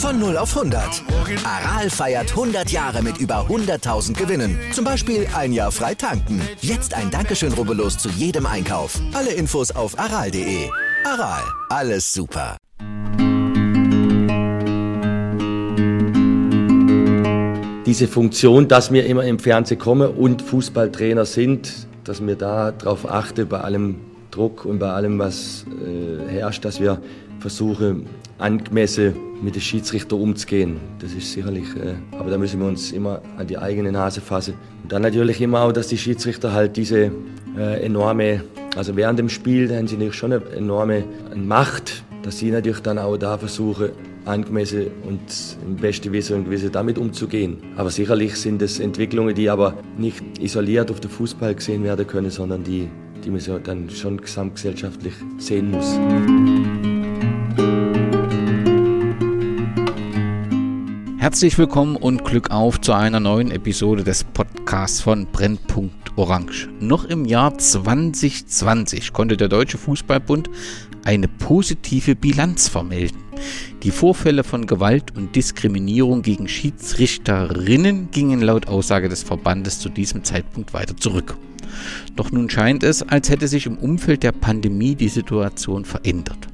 Von 0 auf 100. Aral feiert 100 Jahre mit über 100.000 Gewinnen. Zum Beispiel ein Jahr frei tanken. Jetzt ein Dankeschön, rubbellos zu jedem Einkauf. Alle Infos auf aral.de. Aral, alles super. Diese Funktion, dass wir immer im Fernsehen kommen und Fußballtrainer sind, dass wir da darauf achten, bei allem Druck und bei allem, was äh, herrscht, dass wir versuchen, angemessen mit den Schiedsrichter umzugehen. Das ist sicherlich, äh, aber da müssen wir uns immer an die eigene Nase fassen. Und dann natürlich immer auch, dass die Schiedsrichter halt diese äh, enorme, also während dem Spiel da haben sie natürlich schon eine enorme Macht, dass sie natürlich dann auch da versuchen, angemessen und im besten Wissen und Gewissen damit umzugehen. Aber sicherlich sind es Entwicklungen, die aber nicht isoliert auf den Fußball gesehen werden können, sondern die, die man dann schon gesamtgesellschaftlich sehen muss. Herzlich willkommen und Glück auf zu einer neuen Episode des Podcasts von Brennpunkt Orange. Noch im Jahr 2020 konnte der Deutsche Fußballbund eine positive Bilanz vermelden. Die Vorfälle von Gewalt und Diskriminierung gegen Schiedsrichterinnen gingen laut Aussage des Verbandes zu diesem Zeitpunkt weiter zurück. Doch nun scheint es, als hätte sich im Umfeld der Pandemie die Situation verändert.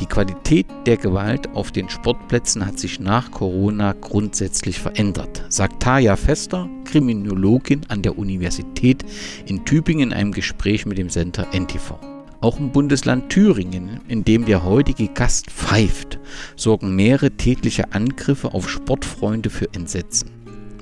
Die Qualität der Gewalt auf den Sportplätzen hat sich nach Corona grundsätzlich verändert, sagt Taja Fester, Kriminologin an der Universität in Tübingen in einem Gespräch mit dem Center NTV. Auch im Bundesland Thüringen, in dem der heutige Gast pfeift, sorgen mehrere tätliche Angriffe auf Sportfreunde für Entsetzen.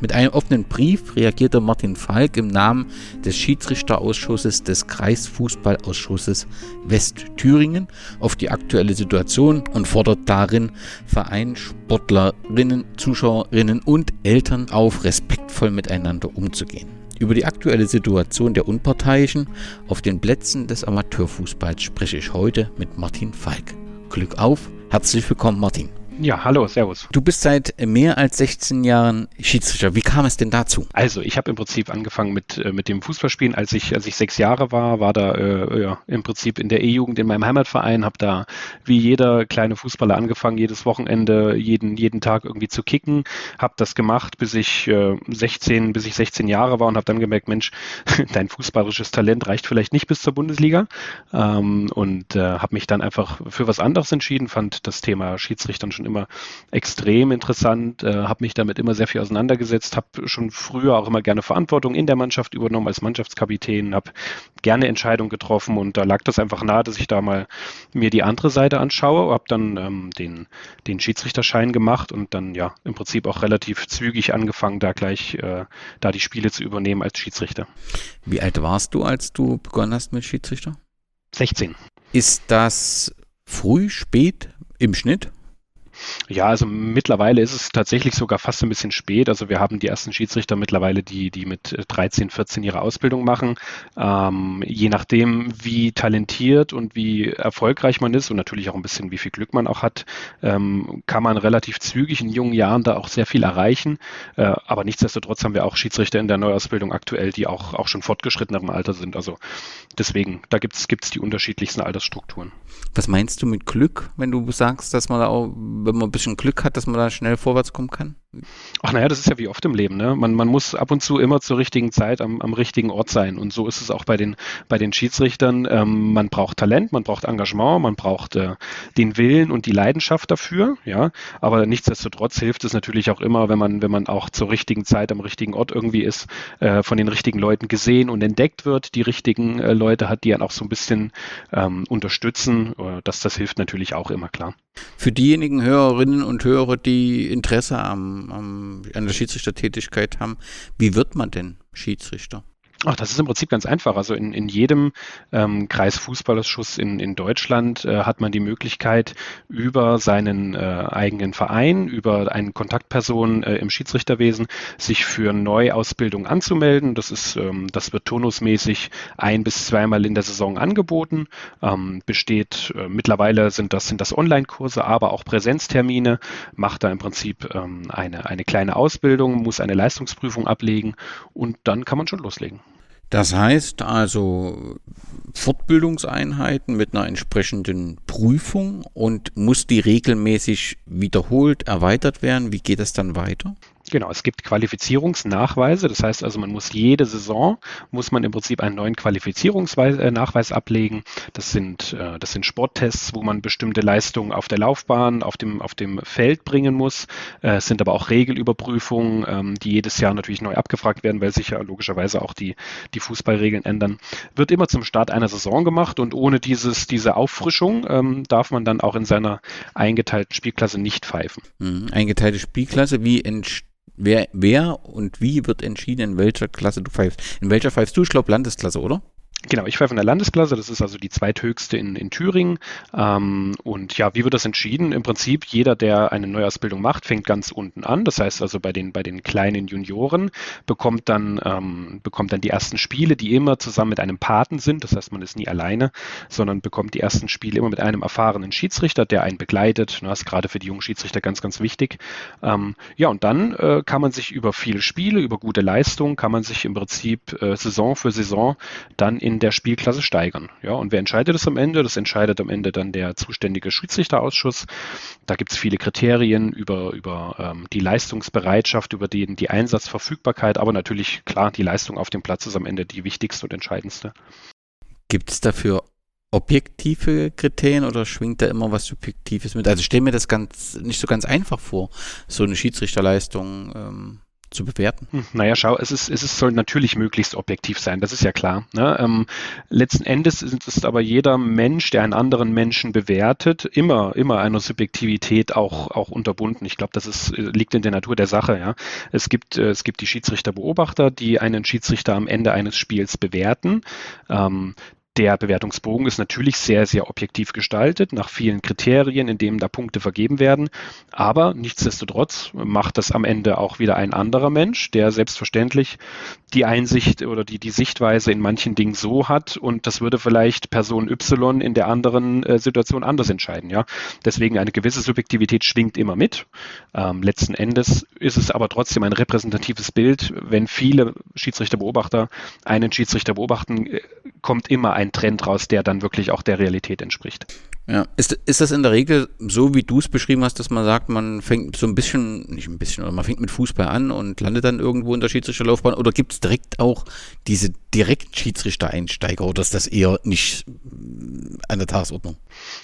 Mit einem offenen Brief reagierte Martin Falk im Namen des Schiedsrichterausschusses des Kreisfußballausschusses Westthüringen auf die aktuelle Situation und fordert darin Verein, Sportlerinnen, Zuschauerinnen und Eltern auf, respektvoll miteinander umzugehen. Über die aktuelle Situation der Unparteiischen auf den Plätzen des Amateurfußballs spreche ich heute mit Martin Falk. Glück auf, herzlich willkommen Martin. Ja, hallo, servus. Du bist seit mehr als 16 Jahren Schiedsrichter. Wie kam es denn dazu? Also, ich habe im Prinzip angefangen mit, äh, mit dem Fußballspielen, als ich, als ich sechs Jahre war, war da äh, ja, im Prinzip in der E-Jugend in meinem Heimatverein, habe da wie jeder kleine Fußballer angefangen, jedes Wochenende, jeden, jeden Tag irgendwie zu kicken, habe das gemacht, bis ich äh, 16, bis ich 16 Jahre war und habe dann gemerkt, Mensch, dein fußballerisches Talent reicht vielleicht nicht bis zur Bundesliga ähm, und äh, habe mich dann einfach für was anderes entschieden, fand das Thema Schiedsrichtern schon schon immer extrem interessant, äh, habe mich damit immer sehr viel auseinandergesetzt, habe schon früher auch immer gerne Verantwortung in der Mannschaft übernommen als Mannschaftskapitän, habe gerne Entscheidungen getroffen und da lag das einfach nahe, dass ich da mal mir die andere Seite anschaue, habe dann ähm, den, den Schiedsrichterschein gemacht und dann ja im Prinzip auch relativ zügig angefangen, da gleich äh, da die Spiele zu übernehmen als Schiedsrichter. Wie alt warst du, als du begonnen hast mit Schiedsrichter? 16. Ist das früh, spät im Schnitt? Ja, also mittlerweile ist es tatsächlich sogar fast ein bisschen spät. Also wir haben die ersten Schiedsrichter mittlerweile, die, die mit 13, 14 ihre Ausbildung machen. Ähm, je nachdem, wie talentiert und wie erfolgreich man ist und natürlich auch ein bisschen, wie viel Glück man auch hat, ähm, kann man relativ zügig in jungen Jahren da auch sehr viel erreichen. Äh, aber nichtsdestotrotz haben wir auch Schiedsrichter in der Neuausbildung aktuell, die auch, auch schon fortgeschrittenerem Alter sind. Also deswegen, da gibt es die unterschiedlichsten Altersstrukturen. Was meinst du mit Glück, wenn du sagst, dass man da auch wenn man ein bisschen Glück hat, dass man da schnell vorwärts kommen kann? Ach naja, das ist ja wie oft im Leben. Ne? Man, man muss ab und zu immer zur richtigen Zeit am, am richtigen Ort sein. Und so ist es auch bei den, bei den Schiedsrichtern. Ähm, man braucht Talent, man braucht Engagement, man braucht äh, den Willen und die Leidenschaft dafür. Ja, aber nichtsdestotrotz hilft es natürlich auch immer, wenn man, wenn man auch zur richtigen Zeit am richtigen Ort irgendwie ist, äh, von den richtigen Leuten gesehen und entdeckt wird, die richtigen äh, Leute hat, die dann auch so ein bisschen ähm, unterstützen. Äh, das, das hilft natürlich auch immer klar. Für diejenigen Hörerinnen und Hörer, die Interesse am, am, an der Schiedsrichtertätigkeit haben, wie wird man denn Schiedsrichter? Ach, das ist im Prinzip ganz einfach. Also in, in jedem ähm, Kreisfußballausschuss in, in Deutschland äh, hat man die Möglichkeit, über seinen äh, eigenen Verein, über eine Kontaktperson äh, im Schiedsrichterwesen, sich für Neuausbildung anzumelden. Das ist, ähm, das wird turnusmäßig ein bis zweimal in der Saison angeboten. Ähm, besteht äh, mittlerweile sind das sind das Online-Kurse, aber auch Präsenztermine. Macht da im Prinzip ähm, eine eine kleine Ausbildung, muss eine Leistungsprüfung ablegen und dann kann man schon loslegen. Das heißt also Fortbildungseinheiten mit einer entsprechenden Prüfung und muss die regelmäßig wiederholt, erweitert werden. Wie geht das dann weiter? Genau, es gibt Qualifizierungsnachweise. Das heißt also, man muss jede Saison, muss man im Prinzip einen neuen Qualifizierungsnachweis ablegen. Das sind, äh, das sind Sporttests, wo man bestimmte Leistungen auf der Laufbahn, auf dem, auf dem Feld bringen muss. Äh, es sind aber auch Regelüberprüfungen, ähm, die jedes Jahr natürlich neu abgefragt werden, weil sich ja logischerweise auch die, die Fußballregeln ändern. Wird immer zum Start einer Saison gemacht und ohne dieses, diese Auffrischung ähm, darf man dann auch in seiner eingeteilten Spielklasse nicht pfeifen. Mhm. Eingeteilte Spielklasse, wie entsteht wer, wer und wie wird entschieden, in welcher Klasse du pfeifst. In welcher pfeifst du? Ich glaube Landesklasse, oder? Genau, ich pfeife in der Landesklasse, das ist also die zweithöchste in, in Thüringen. Ähm, und ja, wie wird das entschieden? Im Prinzip, jeder, der eine Neuausbildung macht, fängt ganz unten an. Das heißt also bei den, bei den kleinen Junioren bekommt dann, ähm, bekommt dann die ersten Spiele, die immer zusammen mit einem Paten sind. Das heißt, man ist nie alleine, sondern bekommt die ersten Spiele immer mit einem erfahrenen Schiedsrichter, der einen begleitet. Das ist gerade für die jungen Schiedsrichter ganz, ganz wichtig. Ähm, ja, und dann äh, kann man sich über viele Spiele, über gute Leistung, kann man sich im Prinzip äh, Saison für Saison dann in in der Spielklasse steigern. Ja, und wer entscheidet das am Ende? Das entscheidet am Ende dann der zuständige Schiedsrichterausschuss. Da gibt es viele Kriterien über, über ähm, die Leistungsbereitschaft, über die, die Einsatzverfügbarkeit, aber natürlich klar, die Leistung auf dem Platz ist am Ende die wichtigste und entscheidendste. Gibt es dafür objektive Kriterien oder schwingt da immer was Subjektives mit? Also ich stelle mir das ganz nicht so ganz einfach vor, so eine Schiedsrichterleistung ähm, zu bewerten? Hm, naja, schau, es ist, es ist, soll natürlich möglichst objektiv sein, das ist ja klar. Ne? Ähm, letzten Endes ist es aber jeder Mensch, der einen anderen Menschen bewertet, immer, immer einer Subjektivität auch, auch unterbunden. Ich glaube, das ist, äh, liegt in der Natur der Sache. Ja? Es, gibt, äh, es gibt die Schiedsrichterbeobachter, die einen Schiedsrichter am Ende eines Spiels bewerten. Ähm, der Bewertungsbogen ist natürlich sehr, sehr objektiv gestaltet, nach vielen Kriterien, in denen da Punkte vergeben werden. Aber nichtsdestotrotz macht das am Ende auch wieder ein anderer Mensch, der selbstverständlich die Einsicht oder die, die Sichtweise in manchen Dingen so hat und das würde vielleicht Person Y in der anderen äh, Situation anders entscheiden. Ja? Deswegen eine gewisse Subjektivität schwingt immer mit. Ähm, letzten Endes ist es aber trotzdem ein repräsentatives Bild. Wenn viele Schiedsrichterbeobachter einen Schiedsrichter beobachten, äh, kommt immer ein Trend raus, der dann wirklich auch der Realität entspricht. Ja, ist, ist das in der Regel so, wie du es beschrieben hast, dass man sagt, man fängt so ein bisschen, nicht ein bisschen, oder man fängt mit Fußball an und landet dann irgendwo in der Schiedsrichterlaufbahn? Oder gibt es direkt auch diese Direkt-Schiedsrichter-Einsteiger oder ist das eher nicht an der Tagesordnung?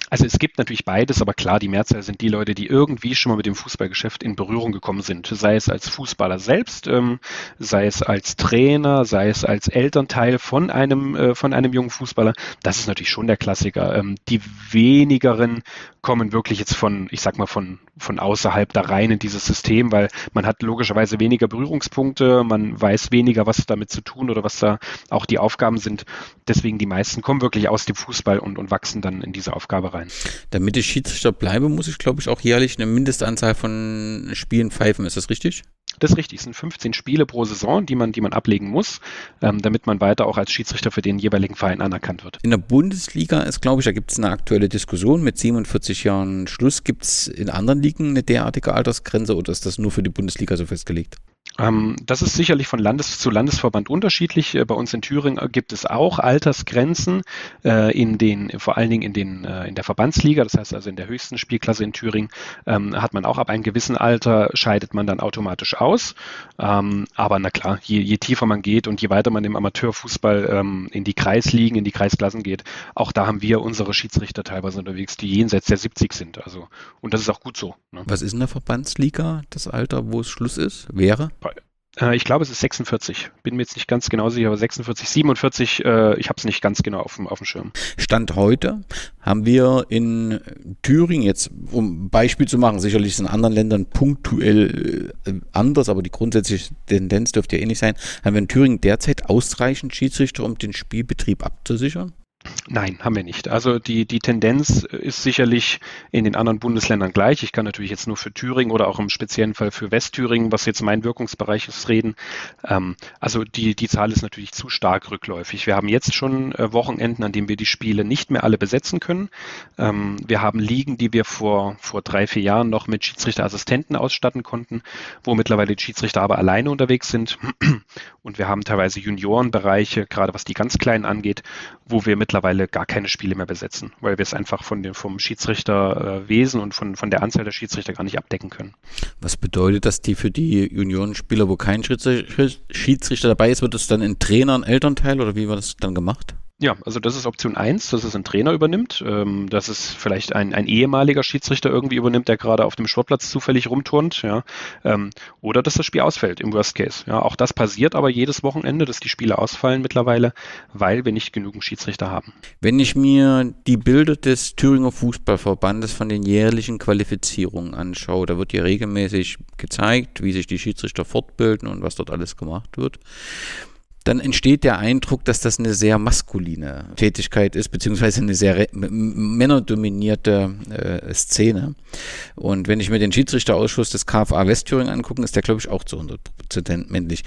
Also es gibt natürlich beides, aber klar, die Mehrzahl sind die Leute, die irgendwie schon mal mit dem Fußballgeschäft in Berührung gekommen sind. Sei es als Fußballer selbst, ähm, sei es als Trainer, sei es als Elternteil von einem, äh, von einem jungen Fußballer. Das ist natürlich schon der Klassiker. Ähm, die wenigeren kommen wirklich jetzt von, ich sag mal, von, von außerhalb da rein in dieses System, weil man hat logischerweise weniger Berührungspunkte, man weiß weniger, was damit zu tun oder was da auch die Aufgaben sind. Deswegen die meisten kommen wirklich aus dem Fußball und, und wachsen dann in diese Aufgabe rein. Damit ich Schiedsrichter bleibe, muss ich, glaube ich, auch jährlich eine Mindestanzahl von Spielen pfeifen. Ist das richtig? Das ist richtig. Es sind 15 Spiele pro Saison, die man, die man ablegen muss, ähm, damit man weiter auch als Schiedsrichter für den jeweiligen Verein anerkannt wird. In der Bundesliga ist, glaube ich, da gibt es eine aktuelle Diskussion mit 47 Jahren Schluss. Gibt es in anderen Ligen eine derartige Altersgrenze oder ist das nur für die Bundesliga so festgelegt? Ähm, das ist sicherlich von Landes zu Landesverband unterschiedlich. Äh, bei uns in Thüringen gibt es auch Altersgrenzen äh, in den, vor allen Dingen in den, äh, in der Verbandsliga. Das heißt also in der höchsten Spielklasse in Thüringen ähm, hat man auch ab einem gewissen Alter scheidet man dann automatisch aus. Ähm, aber na klar, je, je tiefer man geht und je weiter man im Amateurfußball in die Kreisligen, in die Kreisklassen geht, auch da haben wir unsere Schiedsrichter teilweise unterwegs, die jenseits der 70 sind. Also, und das ist auch gut so. Ne? Was ist in der Verbandsliga das Alter, wo es Schluss ist? Wäre? Äh, ich glaube, es ist 46. Bin mir jetzt nicht ganz genau sicher, aber 46, 47, äh, ich habe es nicht ganz genau auf dem, auf dem Schirm. Stand heute haben wir in Thüringen, jetzt um Beispiel zu machen, sicherlich ist in anderen Ländern punktuell äh, anders, aber die grundsätzliche Tendenz dürfte ja ähnlich sein, haben wir in Thüringen derzeit ausreichend Schiedsrichter, um den Spielbetrieb abzusichern? Nein, haben wir nicht. Also die, die Tendenz ist sicherlich in den anderen Bundesländern gleich. Ich kann natürlich jetzt nur für Thüringen oder auch im speziellen Fall für Westthüringen, was jetzt mein Wirkungsbereich ist, reden. Ähm, also die, die Zahl ist natürlich zu stark rückläufig. Wir haben jetzt schon äh, Wochenenden, an denen wir die Spiele nicht mehr alle besetzen können. Ähm, wir haben Ligen, die wir vor, vor drei, vier Jahren noch mit Schiedsrichterassistenten ausstatten konnten, wo mittlerweile die Schiedsrichter aber alleine unterwegs sind. Und wir haben teilweise Juniorenbereiche, gerade was die ganz Kleinen angeht, wo wir mittlerweile gar keine Spiele mehr besetzen, weil wir es einfach von dem, vom Schiedsrichterwesen und von, von der Anzahl der Schiedsrichter gar nicht abdecken können. Was bedeutet das die für die Juniorenspieler, wo kein Schiedsrichter dabei ist, wird es dann in Trainer, ein Elternteil oder wie wird das dann gemacht? Ja, also das ist Option 1, dass es ein Trainer übernimmt, ähm, dass es vielleicht ein, ein ehemaliger Schiedsrichter irgendwie übernimmt, der gerade auf dem Sportplatz zufällig rumturnt, ja, ähm, oder dass das Spiel ausfällt im Worst Case. Ja, auch das passiert aber jedes Wochenende, dass die Spiele ausfallen mittlerweile, weil wir nicht genügend Schiedsrichter haben. Wenn ich mir die Bilder des Thüringer Fußballverbandes von den jährlichen Qualifizierungen anschaue, da wird ja regelmäßig gezeigt, wie sich die Schiedsrichter fortbilden und was dort alles gemacht wird dann entsteht der Eindruck, dass das eine sehr maskuline Tätigkeit ist, beziehungsweise eine sehr männerdominierte äh, Szene. Und wenn ich mir den Schiedsrichterausschuss des KFA Westthüringen angucke, ist der, glaube ich, auch zu 100% männlich.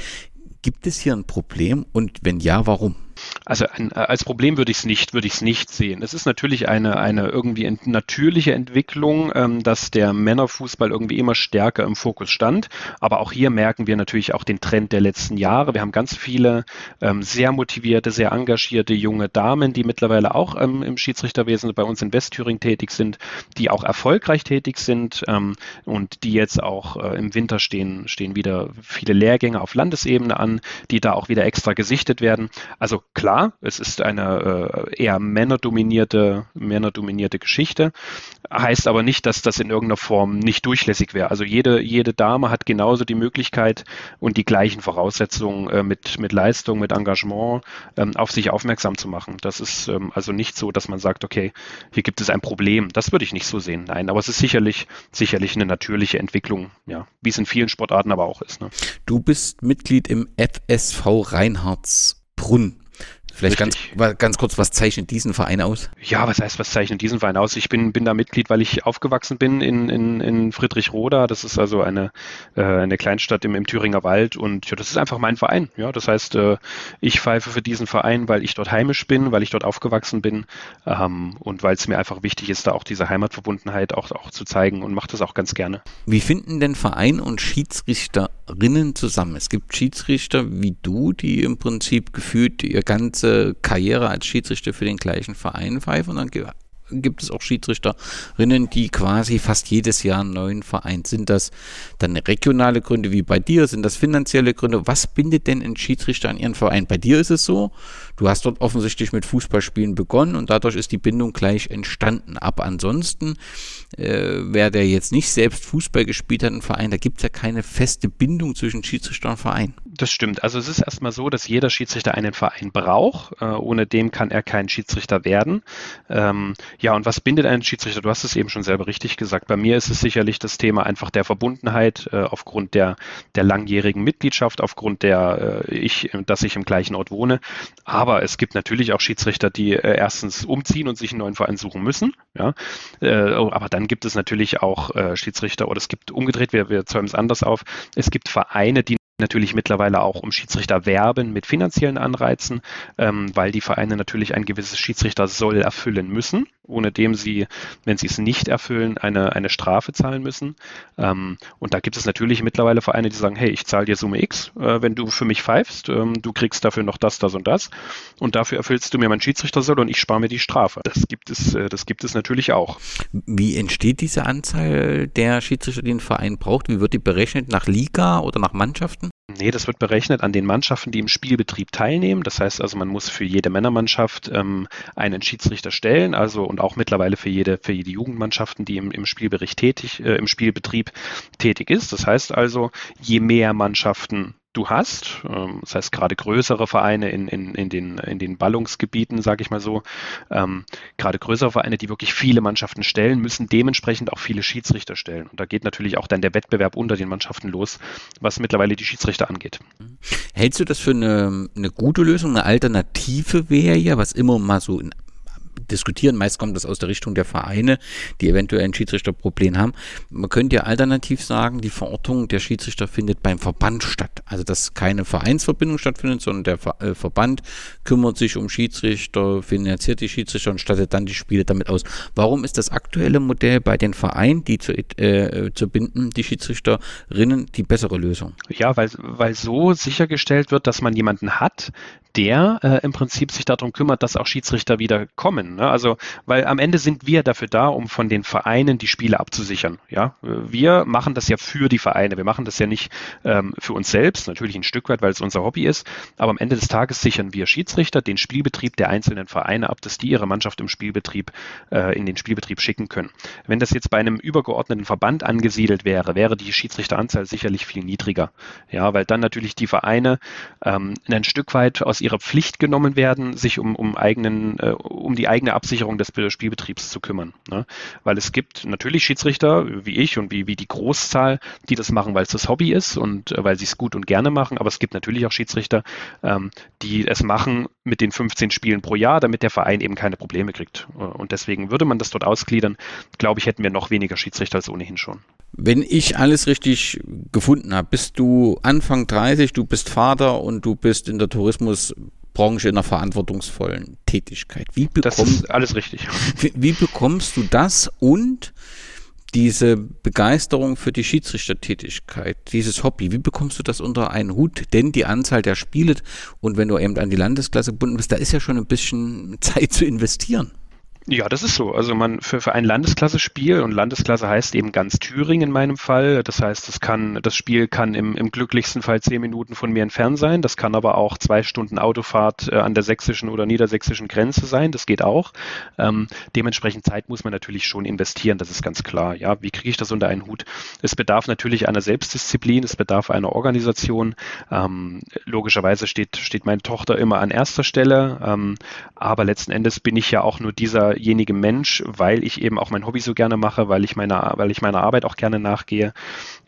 Gibt es hier ein Problem und wenn ja, warum? Also ein, äh, als Problem würde ich es nicht, würde ich es nicht sehen. Es ist natürlich eine, eine irgendwie ent natürliche Entwicklung, ähm, dass der Männerfußball irgendwie immer stärker im Fokus stand. Aber auch hier merken wir natürlich auch den Trend der letzten Jahre. Wir haben ganz viele ähm, sehr motivierte, sehr engagierte junge Damen, die mittlerweile auch ähm, im Schiedsrichterwesen bei uns in Westthüringen tätig sind, die auch erfolgreich tätig sind ähm, und die jetzt auch äh, im Winter stehen, stehen wieder viele Lehrgänge auf Landesebene an, die da auch wieder extra gesichtet werden. Also klar, es ist eine äh, eher männerdominierte, männerdominierte Geschichte, heißt aber nicht, dass das in irgendeiner Form nicht durchlässig wäre. Also jede, jede Dame hat genauso die Möglichkeit und die gleichen Voraussetzungen äh, mit, mit Leistung, mit Engagement ähm, auf sich aufmerksam zu machen. Das ist ähm, also nicht so, dass man sagt, okay, hier gibt es ein Problem. Das würde ich nicht so sehen. Nein, aber es ist sicherlich, sicherlich eine natürliche Entwicklung, ja, wie es in vielen Sportarten aber auch ist. Ne? Du bist Mitglied im FSV Reinhardsbrunn. Vielleicht ganz, ganz kurz, was zeichnet diesen Verein aus? Ja, was heißt, was zeichnet diesen Verein aus? Ich bin, bin da Mitglied, weil ich aufgewachsen bin in, in, in Friedrichroda. Das ist also eine, äh, eine Kleinstadt im, im Thüringer Wald und ja, das ist einfach mein Verein. Ja, das heißt, äh, ich pfeife für diesen Verein, weil ich dort heimisch bin, weil ich dort aufgewachsen bin ähm, und weil es mir einfach wichtig ist, da auch diese Heimatverbundenheit auch, auch zu zeigen und mache das auch ganz gerne. Wie finden denn Verein und Schiedsrichterinnen zusammen? Es gibt Schiedsrichter wie du, die im Prinzip gefühlt ihr ganzes ganze Karriere als Schiedsrichter für den gleichen Verein pfeifen und dann gibt es auch Schiedsrichterinnen, die quasi fast jedes Jahr einen neuen Verein. Sind das dann regionale Gründe wie bei dir? Sind das finanzielle Gründe? Was bindet denn ein Schiedsrichter an ihren Verein? Bei dir ist es so, du hast dort offensichtlich mit Fußballspielen begonnen und dadurch ist die Bindung gleich entstanden. Ab ansonsten, äh, wer der jetzt nicht selbst Fußball gespielt hat, ein Verein, da gibt es ja keine feste Bindung zwischen Schiedsrichter und Verein. Das stimmt. Also es ist erstmal so, dass jeder Schiedsrichter einen Verein braucht. Äh, ohne dem kann er kein Schiedsrichter werden. Ähm, ja, und was bindet einen Schiedsrichter? Du hast es eben schon selber richtig gesagt. Bei mir ist es sicherlich das Thema einfach der Verbundenheit äh, aufgrund der, der langjährigen Mitgliedschaft, aufgrund der äh, ich, dass ich im gleichen Ort wohne. Aber es gibt natürlich auch Schiedsrichter, die äh, erstens umziehen und sich einen neuen Verein suchen müssen. Ja, äh, aber dann gibt es natürlich auch äh, Schiedsrichter oder es gibt umgedreht, wir, wir zäumen es anders auf. Es gibt Vereine, die natürlich mittlerweile auch um Schiedsrichter werben mit finanziellen Anreizen, ähm, weil die Vereine natürlich ein gewisses Schiedsrichter soll erfüllen müssen, ohne dem sie, wenn sie es nicht erfüllen, eine, eine Strafe zahlen müssen. Ähm, und da gibt es natürlich mittlerweile Vereine, die sagen, hey, ich zahle dir Summe X, äh, wenn du für mich pfeifst, ähm, du kriegst dafür noch das, das und das und dafür erfüllst du mir mein Schiedsrichter soll und ich spare mir die Strafe. Das gibt es, äh, das gibt es natürlich auch. Wie entsteht diese Anzahl der Schiedsrichter, die ein Verein braucht? Wie wird die berechnet? Nach Liga oder nach Mannschaften? Nee, das wird berechnet an den Mannschaften, die im Spielbetrieb teilnehmen. Das heißt also, man muss für jede Männermannschaft ähm, einen Schiedsrichter stellen, also und auch mittlerweile für jede, für jede Jugendmannschaften, die im, im Spielbericht tätig, äh, im Spielbetrieb tätig ist. Das heißt also, je mehr Mannschaften du hast. Ähm, das heißt, gerade größere Vereine in, in, in, den, in den Ballungsgebieten, sage ich mal so, ähm, gerade größere Vereine, die wirklich viele Mannschaften stellen, müssen dementsprechend auch viele Schiedsrichter stellen. Und da geht natürlich auch dann der Wettbewerb unter den Mannschaften los, was mittlerweile die Schiedsrichter angeht. Hältst du das für eine, eine gute Lösung? Eine Alternative wäre ja, was immer mal so in diskutieren. Meist kommt das aus der Richtung der Vereine, die eventuell ein Schiedsrichterproblem haben. Man könnte ja alternativ sagen, die Verortung der Schiedsrichter findet beim Verband statt. Also dass keine Vereinsverbindung stattfindet, sondern der Ver äh, Verband kümmert sich um Schiedsrichter, finanziert die Schiedsrichter und stattet dann die Spiele damit aus. Warum ist das aktuelle Modell bei den Vereinen, die zu, äh, zu binden, die Schiedsrichterinnen, die bessere Lösung? Ja, weil, weil so sichergestellt wird, dass man jemanden hat, der äh, im Prinzip sich darum kümmert, dass auch Schiedsrichter wieder kommen. Ne? Also, weil am Ende sind wir dafür da, um von den Vereinen die Spiele abzusichern. Ja, wir machen das ja für die Vereine. Wir machen das ja nicht ähm, für uns selbst, natürlich ein Stück weit, weil es unser Hobby ist. Aber am Ende des Tages sichern wir Schiedsrichter den Spielbetrieb der einzelnen Vereine ab, dass die ihre Mannschaft im Spielbetrieb äh, in den Spielbetrieb schicken können. Wenn das jetzt bei einem übergeordneten Verband angesiedelt wäre, wäre die Schiedsrichteranzahl sicherlich viel niedriger. Ja, weil dann natürlich die Vereine ähm, ein Stück weit aus ihrer Pflicht genommen werden, sich um, um, eigenen, äh, um die eigene Absicherung des Spielbetriebs zu kümmern. Ne? Weil es gibt natürlich Schiedsrichter, wie ich und wie, wie die Großzahl, die das machen, weil es das Hobby ist und äh, weil sie es gut und gerne machen, aber es gibt natürlich auch Schiedsrichter, ähm, die es machen mit den 15 Spielen pro Jahr, damit der Verein eben keine Probleme kriegt. Äh, und deswegen würde man das dort ausgliedern, glaube ich, hätten wir noch weniger Schiedsrichter als ohnehin schon. Wenn ich alles richtig gefunden habe, bist du Anfang 30, du bist Vater und du bist in der Tourismusbranche in einer verantwortungsvollen Tätigkeit. Wie bekomm, das ist alles richtig. Wie, wie bekommst du das und diese Begeisterung für die Schiedsrichtertätigkeit, dieses Hobby, wie bekommst du das unter einen Hut? Denn die Anzahl der Spiele und wenn du eben an die Landesklasse gebunden bist, da ist ja schon ein bisschen Zeit zu investieren. Ja, das ist so. Also man für, für ein Landesklasse-Spiel und Landesklasse heißt eben ganz Thüringen in meinem Fall. Das heißt, das kann, das Spiel kann im, im glücklichsten Fall zehn Minuten von mir entfernt sein. Das kann aber auch zwei Stunden Autofahrt äh, an der sächsischen oder niedersächsischen Grenze sein. Das geht auch. Ähm, dementsprechend Zeit muss man natürlich schon investieren. Das ist ganz klar. Ja, wie kriege ich das unter einen Hut? Es bedarf natürlich einer Selbstdisziplin. Es bedarf einer Organisation. Ähm, logischerweise steht, steht meine Tochter immer an erster Stelle. Ähm, aber letzten Endes bin ich ja auch nur dieser derjenige Mensch, weil ich eben auch mein Hobby so gerne mache, weil ich meiner, weil ich meiner Arbeit auch gerne nachgehe.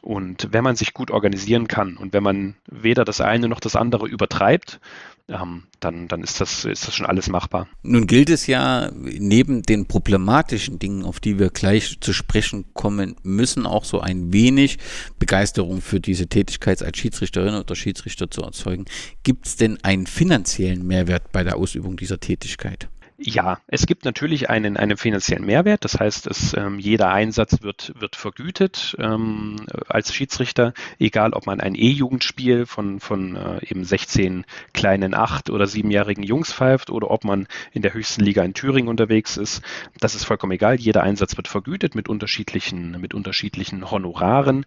Und wenn man sich gut organisieren kann und wenn man weder das eine noch das andere übertreibt, ähm, dann, dann ist, das, ist das schon alles machbar. Nun gilt es ja neben den problematischen Dingen, auf die wir gleich zu sprechen kommen müssen, auch so ein wenig Begeisterung für diese Tätigkeit als Schiedsrichterin oder Schiedsrichter zu erzeugen. Gibt es denn einen finanziellen Mehrwert bei der Ausübung dieser Tätigkeit? Ja, es gibt natürlich einen, einen finanziellen Mehrwert. Das heißt, es, ähm, jeder Einsatz wird, wird vergütet ähm, als Schiedsrichter, egal ob man ein E-Jugendspiel von, von äh, eben 16 kleinen acht- oder siebenjährigen Jungs pfeift oder ob man in der höchsten Liga in Thüringen unterwegs ist. Das ist vollkommen egal. Jeder Einsatz wird vergütet mit unterschiedlichen, mit unterschiedlichen Honoraren.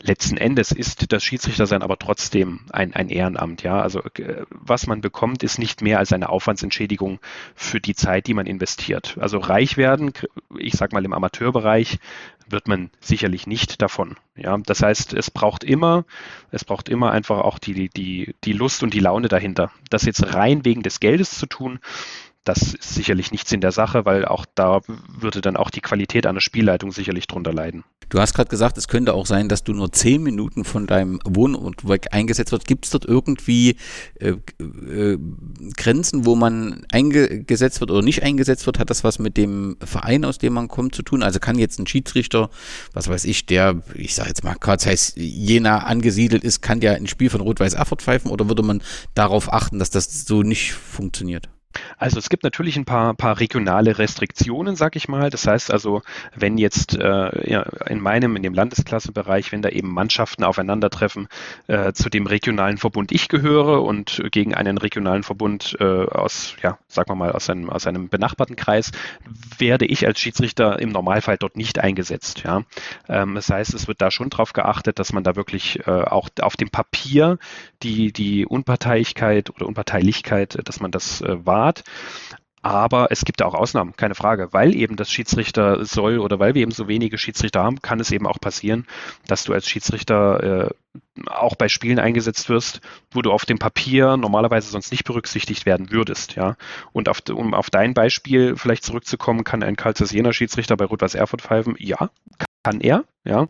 Letzten Endes ist das Schiedsrichtersein aber trotzdem ein, ein Ehrenamt. Ja, also äh, was man bekommt, ist nicht mehr als eine Aufwandsentschädigung für für die Zeit, die man investiert. Also reich werden, ich sage mal im Amateurbereich, wird man sicherlich nicht davon. Ja, das heißt, es braucht immer, es braucht immer einfach auch die, die, die Lust und die Laune dahinter. Das jetzt rein wegen des Geldes zu tun, das ist sicherlich nichts in der Sache, weil auch da würde dann auch die Qualität einer Spielleitung sicherlich drunter leiden. Du hast gerade gesagt, es könnte auch sein, dass du nur zehn Minuten von deinem Wohnort eingesetzt wird. Gibt es dort irgendwie äh, äh, Grenzen, wo man eingesetzt wird oder nicht eingesetzt wird? Hat das was mit dem Verein, aus dem man kommt, zu tun? Also kann jetzt ein Schiedsrichter, was weiß ich, der, ich sage jetzt mal, das heißt, Jena angesiedelt ist, kann ja ein Spiel von Rot-Weiß Erfurt pfeifen oder würde man darauf achten, dass das so nicht funktioniert? Also es gibt natürlich ein paar, paar regionale Restriktionen, sag ich mal. Das heißt also, wenn jetzt äh, ja, in meinem, in dem Landesklassenbereich, wenn da eben Mannschaften aufeinandertreffen, äh, zu dem regionalen Verbund ich gehöre und gegen einen regionalen Verbund äh, aus, ja, sagen wir mal, aus einem, aus einem benachbarten Kreis, werde ich als Schiedsrichter im Normalfall dort nicht eingesetzt. Ja. Ähm, das heißt, es wird da schon darauf geachtet, dass man da wirklich äh, auch auf dem Papier die, die Unparteilichkeit oder Unparteilichkeit, dass man das äh, wahr Grad. Aber es gibt da auch Ausnahmen, keine Frage. Weil eben das Schiedsrichter soll oder weil wir eben so wenige Schiedsrichter haben, kann es eben auch passieren, dass du als Schiedsrichter äh, auch bei Spielen eingesetzt wirst, wo du auf dem Papier normalerweise sonst nicht berücksichtigt werden würdest. Ja? Und auf, um auf dein Beispiel vielleicht zurückzukommen, kann ein Karl Jena Schiedsrichter bei Rot-Weiß Erfurt pfeifen? Ja, kann er. Ja,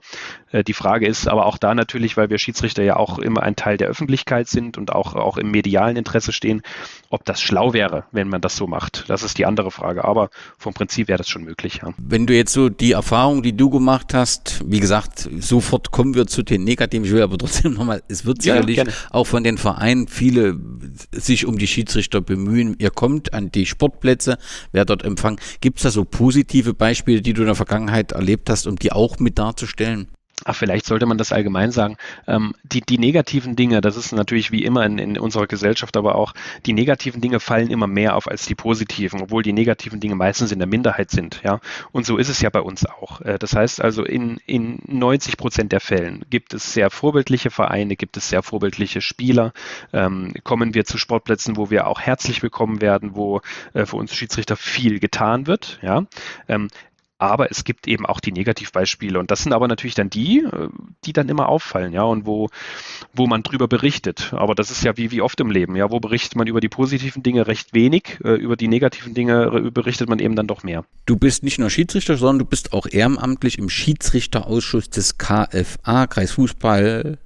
äh, die Frage ist aber auch da natürlich, weil wir Schiedsrichter ja auch immer ein Teil der Öffentlichkeit sind und auch, auch im medialen Interesse stehen, ob das schlau wäre, wenn man das so macht. Das ist die andere Frage. Aber vom Prinzip wäre das schon möglich. Ja. Wenn du jetzt so die Erfahrung, die du gemacht hast, wie gesagt, sofort kommen wir zu den negativen. Ich will aber trotzdem nochmal, es wird sicherlich ja, auch von den Vereinen viele sich um die Schiedsrichter bemühen. Ihr kommt an die Sportplätze, wer dort empfangen. Gibt es da so positive Beispiele, die du in der Vergangenheit erlebt hast, um die auch mit darzustellen? Ach, vielleicht sollte man das allgemein sagen. Ähm, die, die negativen Dinge, das ist natürlich wie immer in, in unserer Gesellschaft, aber auch die negativen Dinge fallen immer mehr auf als die positiven, obwohl die negativen Dinge meistens in der Minderheit sind. Ja, und so ist es ja bei uns auch. Äh, das heißt also, in, in 90 Prozent der Fällen gibt es sehr vorbildliche Vereine, gibt es sehr vorbildliche Spieler. Ähm, kommen wir zu Sportplätzen, wo wir auch herzlich willkommen werden, wo äh, für uns Schiedsrichter viel getan wird. Ja, ähm, aber es gibt eben auch die Negativbeispiele. Und das sind aber natürlich dann die, äh, die dann immer auffallen, ja, und wo, wo man drüber berichtet. Aber das ist ja wie, wie oft im Leben, ja, wo berichtet man über die positiven Dinge recht wenig, äh, über die negativen Dinge berichtet man eben dann doch mehr. Du bist nicht nur Schiedsrichter, sondern du bist auch ehrenamtlich im Schiedsrichterausschuss des KFA, Kreisfußball.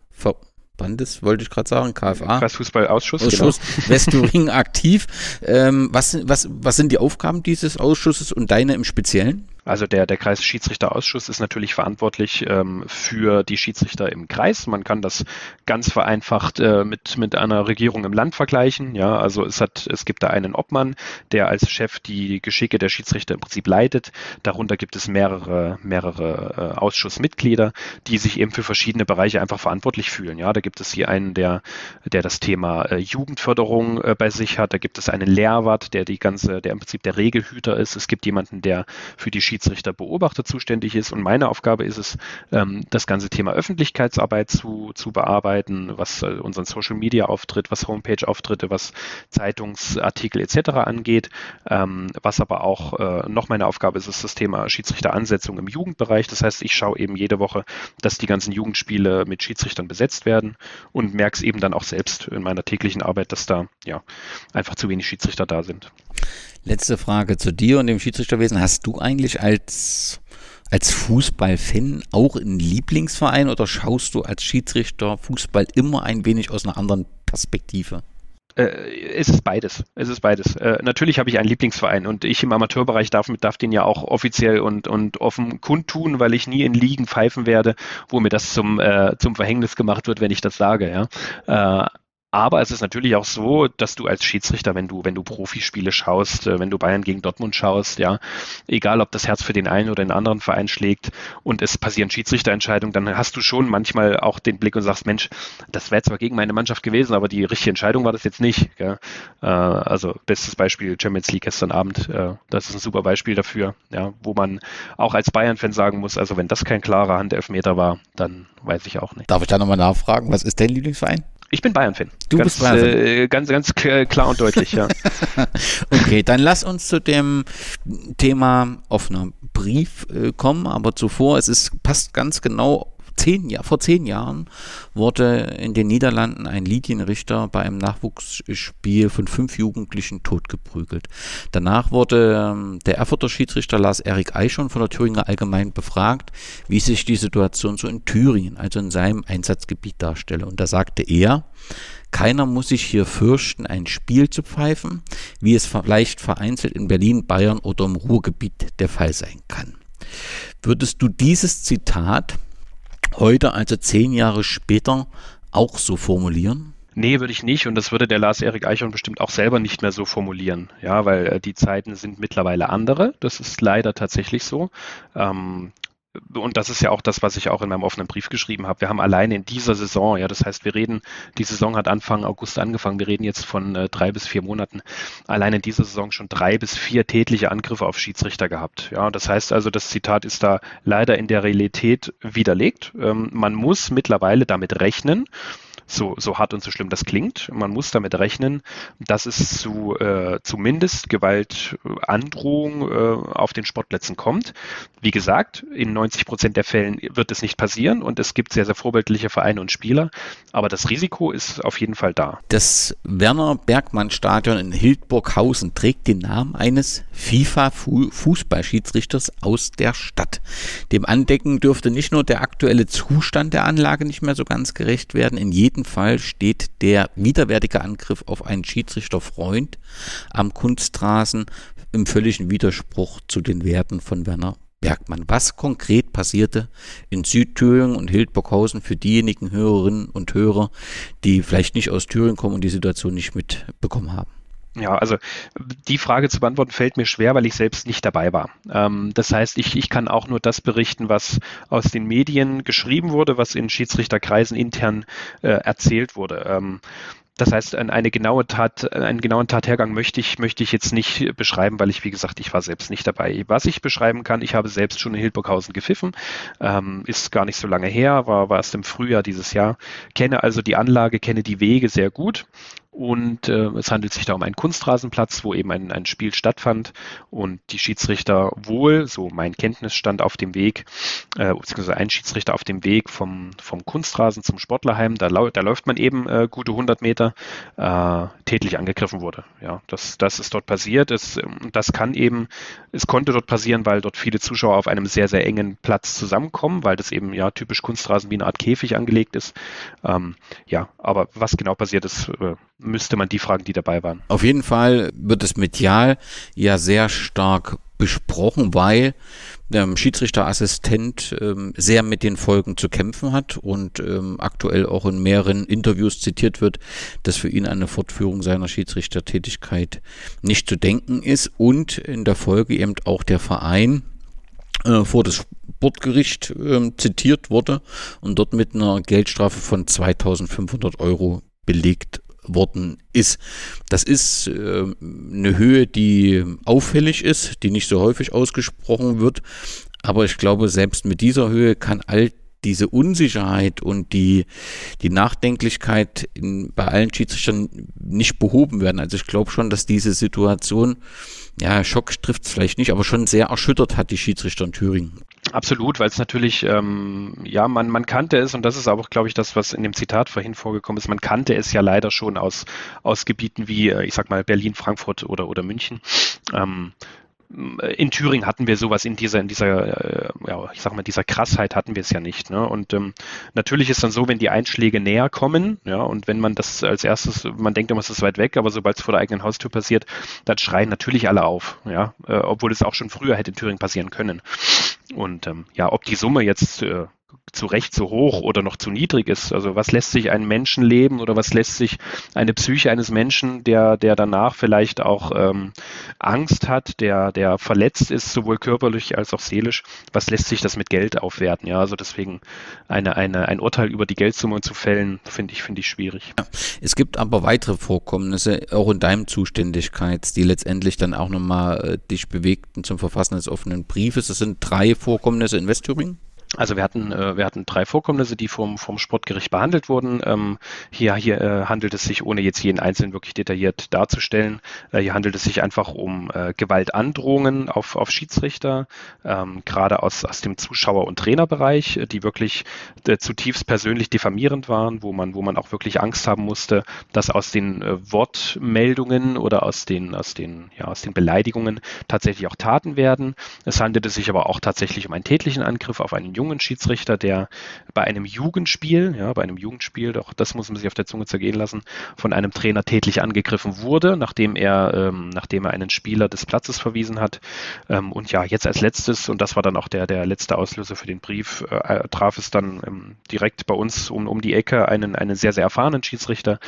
Bandes, wollte ich gerade sagen, KFA. Kreisfußballausschuss, Ausschuss, genau. Westthüringen aktiv. Ähm, was, was, was sind die Aufgaben dieses Ausschusses und deine im Speziellen? Also der, der Kreisschiedsrichterausschuss ist natürlich verantwortlich ähm, für die Schiedsrichter im Kreis. Man kann das ganz vereinfacht äh, mit, mit einer Regierung im Land vergleichen. Ja, also es hat, es gibt da einen Obmann, der als Chef die Geschicke der Schiedsrichter im Prinzip leitet. Darunter gibt es mehrere, mehrere äh, Ausschussmitglieder, die sich eben für verschiedene Bereiche einfach verantwortlich fühlen. Ja, da gibt es hier einen, der, der das Thema äh, Jugendförderung äh, bei sich hat. Da gibt es einen Lehrwart, der die ganze, der im Prinzip der Regelhüter ist. Es gibt jemanden, der für die Schiedsrichterbeobachter zuständig ist. Und meine Aufgabe ist es, ähm, das ganze Thema Öffentlichkeitsarbeit zu, zu bearbeiten, was äh, unseren Social Media Auftritt, was Homepage Auftritte, was Zeitungsartikel etc. angeht. Ähm, was aber auch äh, noch meine Aufgabe ist, ist das Thema Schiedsrichteransetzung im Jugendbereich. Das heißt, ich schaue eben jede Woche, dass die ganzen Jugendspiele mit Schiedsrichtern besetzt werden und merke es eben dann auch selbst in meiner täglichen Arbeit, dass da ja einfach zu wenig Schiedsrichter da sind. Letzte Frage zu dir und dem Schiedsrichterwesen. Hast du eigentlich als, als Fußballfan auch einen Lieblingsverein oder schaust du als Schiedsrichter Fußball immer ein wenig aus einer anderen Perspektive? Äh, es ist beides. Es ist beides. Äh, natürlich habe ich einen Lieblingsverein und ich im Amateurbereich darf, darf den ja auch offiziell und, und offen kundtun, weil ich nie in Ligen pfeifen werde, wo mir das zum, äh, zum Verhängnis gemacht wird, wenn ich das sage. Ja? Aber es ist natürlich auch so, dass du als Schiedsrichter, wenn du, wenn du Profispiele schaust, äh, wenn du Bayern gegen Dortmund schaust, ja, egal ob das Herz für den einen oder den anderen Verein schlägt und es passieren Schiedsrichterentscheidungen, dann hast du schon manchmal auch den Blick und sagst, Mensch, das wäre zwar gegen meine Mannschaft gewesen, aber die richtige Entscheidung war das jetzt nicht. Gell? Äh, also bestes Beispiel Champions League gestern Abend, äh, das ist ein super Beispiel dafür, ja, wo man auch als Bayern-Fan sagen muss, also wenn das kein klarer Handelfmeter war, dann weiß ich auch nicht. Darf ich da nochmal nachfragen, was ist dein Lieblingsverein? Ich bin Bayern-Fan. Du ganz, bist Bayern-Fan. Äh, ganz, ganz klar und deutlich, ja. okay, dann lass uns zu dem Thema offener Brief äh, kommen, aber zuvor, es ist, passt ganz genau zehn vor zehn Jahren wurde in den Niederlanden ein Linienrichter bei einem Nachwuchsspiel von fünf Jugendlichen totgeprügelt. Danach wurde ähm, der Erfurter Schiedsrichter Lars Erik Eichhorn von der Thüringer Allgemein befragt, wie sich die Situation so in Thüringen, also in seinem Einsatzgebiet darstelle. Und da sagte er, keiner muss sich hier fürchten, ein Spiel zu pfeifen, wie es vielleicht vereinzelt in Berlin, Bayern oder im Ruhrgebiet der Fall sein kann. Würdest du dieses Zitat heute, also zehn Jahre später, auch so formulieren? Nee, würde ich nicht. Und das würde der Lars-Erik Eichhorn bestimmt auch selber nicht mehr so formulieren. Ja, weil äh, die Zeiten sind mittlerweile andere. Das ist leider tatsächlich so. Ähm, und das ist ja auch das, was ich auch in meinem offenen Brief geschrieben habe. Wir haben alleine in dieser Saison, ja, das heißt, wir reden, die Saison hat Anfang August angefangen, wir reden jetzt von äh, drei bis vier Monaten, allein in dieser Saison schon drei bis vier tätliche Angriffe auf Schiedsrichter gehabt. Ja, das heißt also, das Zitat ist da leider in der Realität widerlegt. Ähm, man muss mittlerweile damit rechnen, so, so hart und so schlimm das klingt. Man muss damit rechnen, dass es zu äh, zumindest Gewaltandrohung äh, auf den Sportplätzen kommt. Wie gesagt, in 90 Prozent der Fällen wird es nicht passieren und es gibt sehr, sehr vorbildliche Vereine und Spieler, aber das Risiko ist auf jeden Fall da. Das Werner Bergmann Stadion in Hildburghausen trägt den Namen eines FIFA-Fußballschiedsrichters aus der Stadt. Dem Andecken dürfte nicht nur der aktuelle Zustand der Anlage nicht mehr so ganz gerecht werden, in jedem Fall steht der widerwärtige Angriff auf einen Schiedsrichterfreund am Kunstrasen im völligen Widerspruch zu den Werten von Werner Bergmann. Was konkret passierte in Südthüringen und Hildburghausen für diejenigen Hörerinnen und Hörer, die vielleicht nicht aus Thüringen kommen und die Situation nicht mitbekommen haben? Ja, also die Frage zu beantworten fällt mir schwer, weil ich selbst nicht dabei war. Ähm, das heißt, ich, ich kann auch nur das berichten, was aus den Medien geschrieben wurde, was in Schiedsrichterkreisen intern äh, erzählt wurde. Ähm, das heißt, eine genaue Tat, einen genauen Tathergang möchte ich, möchte ich jetzt nicht beschreiben, weil ich, wie gesagt, ich war selbst nicht dabei. Was ich beschreiben kann, ich habe selbst schon in Hildburghausen gepfiffen, ähm, ist gar nicht so lange her, war, war erst im Frühjahr dieses Jahr, kenne also die Anlage, kenne die Wege sehr gut und äh, es handelt sich da um einen Kunstrasenplatz, wo eben ein, ein Spiel stattfand und die Schiedsrichter wohl, so mein Kenntnisstand auf dem Weg, äh, beziehungsweise ein Schiedsrichter auf dem Weg vom, vom Kunstrasen zum Sportlerheim, da, da läuft man eben äh, gute 100 Meter, äh, tätlich angegriffen wurde. Ja, das, das ist dort passiert. Es, das kann eben, es konnte dort passieren, weil dort viele Zuschauer auf einem sehr, sehr engen Platz zusammenkommen, weil das eben ja typisch Kunstrasen wie eine Art Käfig angelegt ist. Ähm, ja, aber was genau passiert ist, äh, müsste man die fragen, die dabei waren. Auf jeden Fall wird es medial ja sehr stark besprochen, weil der Schiedsrichterassistent ähm, sehr mit den Folgen zu kämpfen hat und ähm, aktuell auch in mehreren Interviews zitiert wird, dass für ihn eine Fortführung seiner Schiedsrichtertätigkeit nicht zu denken ist und in der Folge eben auch der Verein äh, vor das Sportgericht äh, zitiert wurde und dort mit einer Geldstrafe von 2500 Euro belegt worden ist. Das ist äh, eine Höhe, die auffällig ist, die nicht so häufig ausgesprochen wird. Aber ich glaube, selbst mit dieser Höhe kann all diese Unsicherheit und die, die Nachdenklichkeit in, bei allen Schiedsrichtern nicht behoben werden. Also ich glaube schon, dass diese Situation, ja, Schock trifft es vielleicht nicht, aber schon sehr erschüttert hat die Schiedsrichter in Thüringen. Absolut, weil es natürlich, ähm, ja, man, man kannte es, und das ist auch, glaube ich, das, was in dem Zitat vorhin vorgekommen ist, man kannte es ja leider schon aus, aus Gebieten wie, äh, ich sag mal, Berlin, Frankfurt oder, oder München. Ähm, in Thüringen hatten wir sowas in dieser, in dieser, äh, ja, ich sag mal, dieser Krassheit hatten wir es ja nicht. Ne? Und ähm, natürlich ist dann so, wenn die Einschläge näher kommen, ja, und wenn man das als erstes, man denkt immer, es ist weit weg, aber sobald es vor der eigenen Haustür passiert, dann schreien natürlich alle auf, ja, äh, obwohl es auch schon früher hätte in Thüringen passieren können. Und ähm, ja, ob die Summe jetzt äh, zu Recht zu hoch oder noch zu niedrig ist. Also was lässt sich ein Menschenleben oder was lässt sich eine Psyche eines Menschen, der, der danach vielleicht auch ähm, Angst hat, der, der verletzt ist, sowohl körperlich als auch seelisch, was lässt sich das mit Geld aufwerten? Ja, also deswegen eine, eine, ein Urteil über die Geldsumme zu fällen, finde ich, finde ich schwierig. Ja, es gibt aber weitere Vorkommnisse, auch in deinem Zuständigkeits, die letztendlich dann auch nochmal äh, dich bewegten zum Verfassen des offenen Briefes. Es sind drei Vorkommnisse in Westthüringen. Also wir hatten, äh, wir hatten drei Vorkommnisse, die vom, vom Sportgericht behandelt wurden. Ähm, hier hier äh, handelt es sich, ohne jetzt jeden einzelnen wirklich detailliert darzustellen, äh, hier handelt es sich einfach um Gewaltandrohungen auf, auf Schiedsrichter, ähm, gerade aus, aus dem Zuschauer- und Trainerbereich, die wirklich zutiefst persönlich diffamierend waren, wo man, wo man auch wirklich Angst haben musste, dass aus den Wortmeldungen oder aus den, aus den, ja, aus den Beleidigungen tatsächlich auch Taten werden. Es handelte sich aber auch tatsächlich um einen tätlichen Angriff auf einen Jungen jungen Schiedsrichter, der bei einem Jugendspiel, ja, bei einem Jugendspiel, doch das muss man sich auf der Zunge zergehen lassen, von einem Trainer tätlich angegriffen wurde, nachdem er, ähm, nachdem er einen Spieler des Platzes verwiesen hat. Ähm, und ja, jetzt als letztes, und das war dann auch der, der letzte Auslöser für den Brief, äh, traf es dann ähm, direkt bei uns um, um die Ecke einen, einen sehr, sehr erfahrenen Schiedsrichter,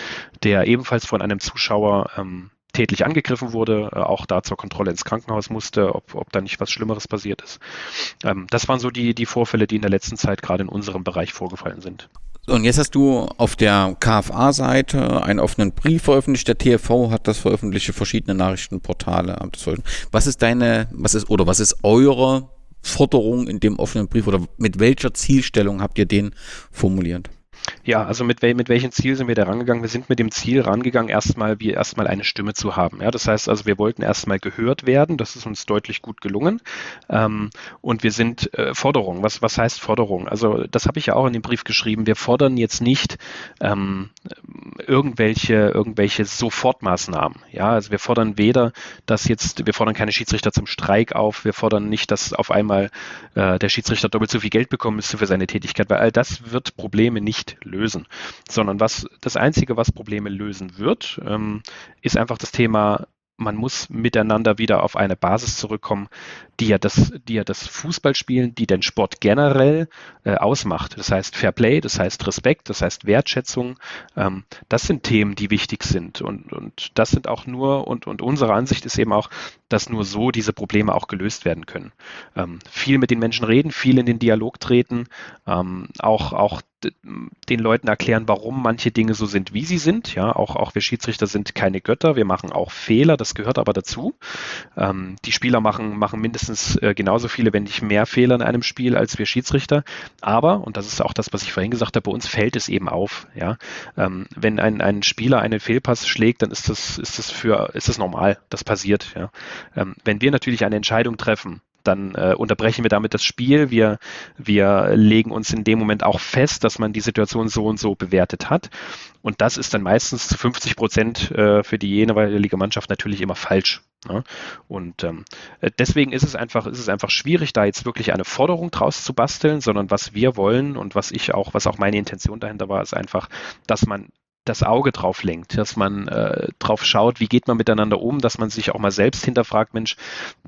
der ebenfalls von einem Zuschauer ähm, tätlich angegriffen wurde, äh, auch da zur Kontrolle ins Krankenhaus musste, ob, ob da nicht was Schlimmeres passiert ist. Ähm, das waren so die, die Vorfälle, die in der letzten Zeit gerade in unserem Bereich vorgefallen sind. Und jetzt hast du auf der KFA-Seite einen offenen Brief veröffentlicht. Der TV hat das veröffentlicht, verschiedene Nachrichtenportale Was ist deine, was ist, oder was ist eure Forderung in dem offenen Brief oder mit welcher Zielstellung habt ihr den formuliert? Ja, also mit, wel mit welchem Ziel sind wir da rangegangen? Wir sind mit dem Ziel rangegangen, erstmal wie erstmal eine Stimme zu haben. Ja, das heißt also, wir wollten erstmal gehört werden. Das ist uns deutlich gut gelungen. Ähm, und wir sind äh, Forderungen. Was, was heißt Forderung? Also das habe ich ja auch in dem Brief geschrieben. Wir fordern jetzt nicht ähm, irgendwelche, irgendwelche Sofortmaßnahmen. Ja, also wir fordern weder, dass jetzt, wir fordern keine Schiedsrichter zum Streik auf. Wir fordern nicht, dass auf einmal äh, der Schiedsrichter doppelt so viel Geld bekommen müsste für seine Tätigkeit, weil all das wird Probleme nicht lösen, sondern was das Einzige, was Probleme lösen wird, ähm, ist einfach das Thema man muss miteinander wieder auf eine Basis zurückkommen, die ja das, die ja das Fußballspielen, die den Sport generell äh, ausmacht. Das heißt Fair Play, das heißt Respekt, das heißt Wertschätzung. Ähm, das sind Themen, die wichtig sind. Und, und das sind auch nur, und, und unsere Ansicht ist eben auch, dass nur so diese Probleme auch gelöst werden können. Ähm, viel mit den Menschen reden, viel in den Dialog treten, ähm, auch, auch den Leuten erklären, warum manche Dinge so sind, wie sie sind. Ja, auch, auch wir Schiedsrichter sind keine Götter, wir machen auch Fehler, das gehört aber dazu. Ähm, die Spieler machen, machen mindestens äh, genauso viele, wenn nicht mehr Fehler in einem Spiel als wir Schiedsrichter. Aber, und das ist auch das, was ich vorhin gesagt habe, bei uns fällt es eben auf. Ja, ähm, wenn ein, ein Spieler einen Fehlpass schlägt, dann ist das, ist das für, ist das normal, das passiert. Ja. Ähm, wenn wir natürlich eine Entscheidung treffen, dann äh, unterbrechen wir damit das Spiel. Wir, wir legen uns in dem Moment auch fest, dass man die Situation so und so bewertet hat. Und das ist dann meistens zu 50 Prozent äh, für die jeweilige Mannschaft natürlich immer falsch. Ne? Und ähm, äh, deswegen ist es einfach, ist es einfach schwierig, da jetzt wirklich eine Forderung draus zu basteln, sondern was wir wollen und was ich auch, was auch meine Intention dahinter war, ist einfach, dass man das Auge drauf lenkt, dass man äh, drauf schaut, wie geht man miteinander um, dass man sich auch mal selbst hinterfragt, Mensch,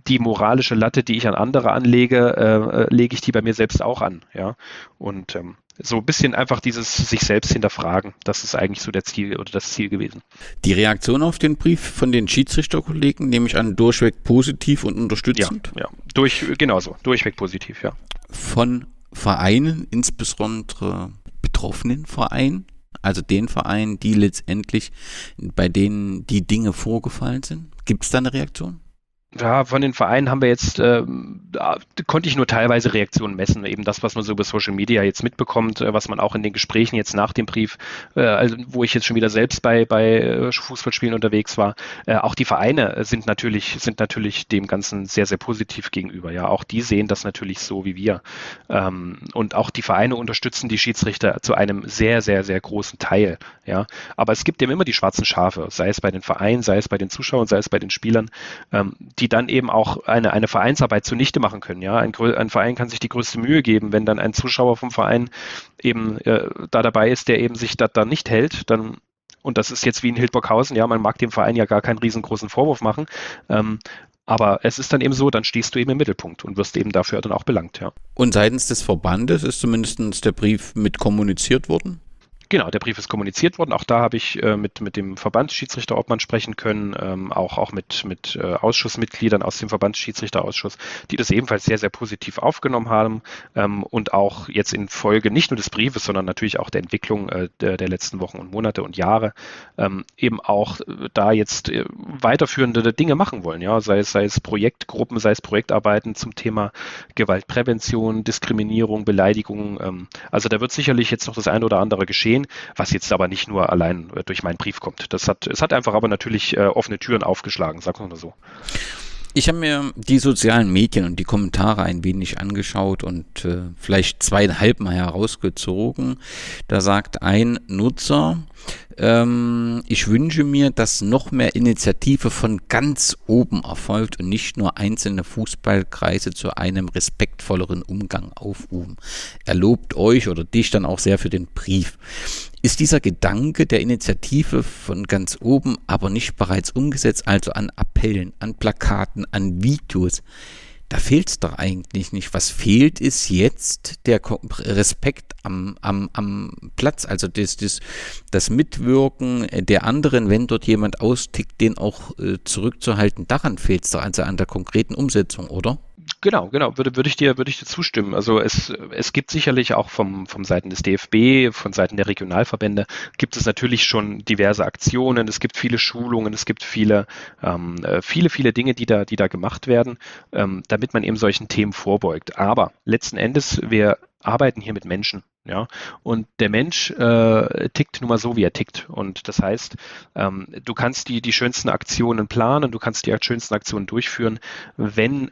die moralische Latte, die ich an andere anlege, äh, äh, lege ich die bei mir selbst auch an, ja. Und ähm, so ein bisschen einfach dieses sich selbst hinterfragen, das ist eigentlich so der Ziel oder das Ziel gewesen. Die Reaktion auf den Brief von den Schiedsrichterkollegen nehme ich an durchweg positiv und unterstützend. Ja, ja. durch genauso, durchweg positiv, ja. Von Vereinen, insbesondere betroffenen Vereinen, also den Vereinen, die letztendlich, bei denen die Dinge vorgefallen sind? Gibt es da eine Reaktion? Ja, von den Vereinen haben wir jetzt, äh, konnte ich nur teilweise Reaktionen messen. Eben das, was man so über Social Media jetzt mitbekommt, äh, was man auch in den Gesprächen jetzt nach dem Brief, äh, also wo ich jetzt schon wieder selbst bei, bei äh, Fußballspielen unterwegs war. Äh, auch die Vereine sind natürlich, sind natürlich dem Ganzen sehr, sehr positiv gegenüber. Ja, auch die sehen das natürlich so wie wir. Ähm, und auch die Vereine unterstützen die Schiedsrichter zu einem sehr, sehr, sehr großen Teil. Ja, aber es gibt eben immer die schwarzen Schafe, sei es bei den Vereinen, sei es bei den Zuschauern, sei es bei den Spielern. Ähm, die dann eben auch eine, eine Vereinsarbeit zunichte machen können. Ja, ein, ein Verein kann sich die größte Mühe geben, wenn dann ein Zuschauer vom Verein eben äh, da dabei ist, der eben sich das dann nicht hält, dann und das ist jetzt wie in Hildburghausen, ja, man mag dem Verein ja gar keinen riesengroßen Vorwurf machen, ähm, aber es ist dann eben so, dann stehst du eben im Mittelpunkt und wirst eben dafür dann auch belangt, ja. Und seitens des Verbandes ist zumindest der Brief mit kommuniziert worden? Genau, der Brief ist kommuniziert worden. Auch da habe ich äh, mit, mit dem Verbandsschiedsrichterobmann sprechen können, ähm, auch, auch mit, mit äh, Ausschussmitgliedern aus dem Verbandsschiedsrichterausschuss, die das ebenfalls sehr, sehr positiv aufgenommen haben ähm, und auch jetzt in Folge nicht nur des Briefes, sondern natürlich auch der Entwicklung äh, der, der, letzten Wochen und Monate und Jahre ähm, eben auch äh, da jetzt äh, weiterführende Dinge machen wollen. Ja, sei es, sei es Projektgruppen, sei es Projektarbeiten zum Thema Gewaltprävention, Diskriminierung, Beleidigung. Ähm, also da wird sicherlich jetzt noch das eine oder andere geschehen gehen, was jetzt aber nicht nur allein äh, durch meinen Brief kommt. Das hat, es hat einfach aber natürlich äh, offene Türen aufgeschlagen, sagen wir mal so. Ich habe mir die sozialen Medien und die Kommentare ein wenig angeschaut und äh, vielleicht zweieinhalb Mal herausgezogen. Da sagt ein Nutzer, ähm, ich wünsche mir, dass noch mehr Initiative von ganz oben erfolgt und nicht nur einzelne Fußballkreise zu einem respektvolleren Umgang aufrufen. Er lobt euch oder dich dann auch sehr für den Brief. Ist dieser Gedanke der Initiative von ganz oben aber nicht bereits umgesetzt, also an Appellen, an Plakaten, an Videos? Da fehlt es doch eigentlich nicht. Was fehlt ist jetzt der Respekt am, am, am Platz, also das, das, das Mitwirken der anderen, wenn dort jemand austickt, den auch äh, zurückzuhalten. Daran fehlt es doch, also an der konkreten Umsetzung, oder? Genau, genau, würde, würde ich dir, würde ich dir zustimmen. Also es, es gibt sicherlich auch vom, vom Seiten des DFB, von Seiten der Regionalverbände, gibt es natürlich schon diverse Aktionen, es gibt viele Schulungen, es gibt viele, ähm, äh, viele, viele Dinge, die da, die da gemacht werden, ähm, damit man eben solchen Themen vorbeugt. Aber letzten Endes, wir arbeiten hier mit Menschen. Ja, und der Mensch äh, tickt nun mal so, wie er tickt. Und das heißt, ähm, du kannst die, die schönsten Aktionen planen, du kannst die schönsten Aktionen durchführen, wenn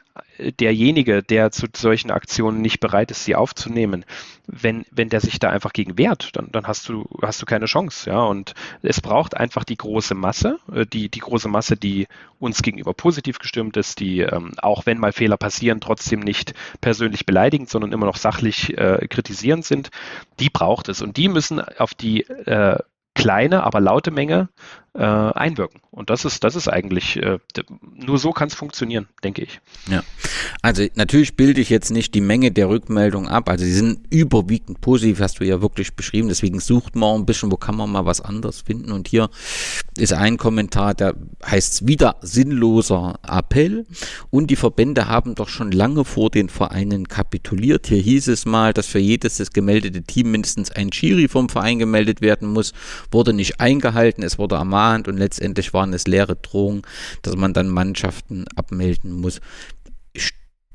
derjenige, der zu solchen Aktionen nicht bereit ist, sie aufzunehmen, wenn, wenn der sich da einfach gegen wehrt, dann, dann hast du, hast du keine Chance, ja. Und es braucht einfach die große Masse, äh, die, die große Masse, die uns gegenüber positiv gestimmt ist, die, ähm, auch wenn mal Fehler passieren, trotzdem nicht persönlich beleidigend, sondern immer noch sachlich äh, kritisierend sind, die braucht es. Und die müssen auf die äh, kleine, aber laute Menge äh, einwirken. Und das ist, das ist eigentlich, äh, nur so kann es funktionieren, denke ich. Ja, also natürlich bilde ich jetzt nicht die Menge der Rückmeldungen ab. Also sie sind überwiegend positiv, hast du ja wirklich beschrieben. Deswegen sucht man ein bisschen, wo kann man mal was anderes finden. Und hier ist ein Kommentar, der heißt wieder sinnloser Appell. Und die Verbände haben doch schon lange vor den Vereinen kapituliert. Hier hieß es mal, dass für jedes das gemeldete Team mindestens ein Schiri vom Verein gemeldet werden muss. Wurde nicht eingehalten, es wurde ermahnt und letztendlich waren es leere Drohungen, dass man dann Mannschaften abmelden muss.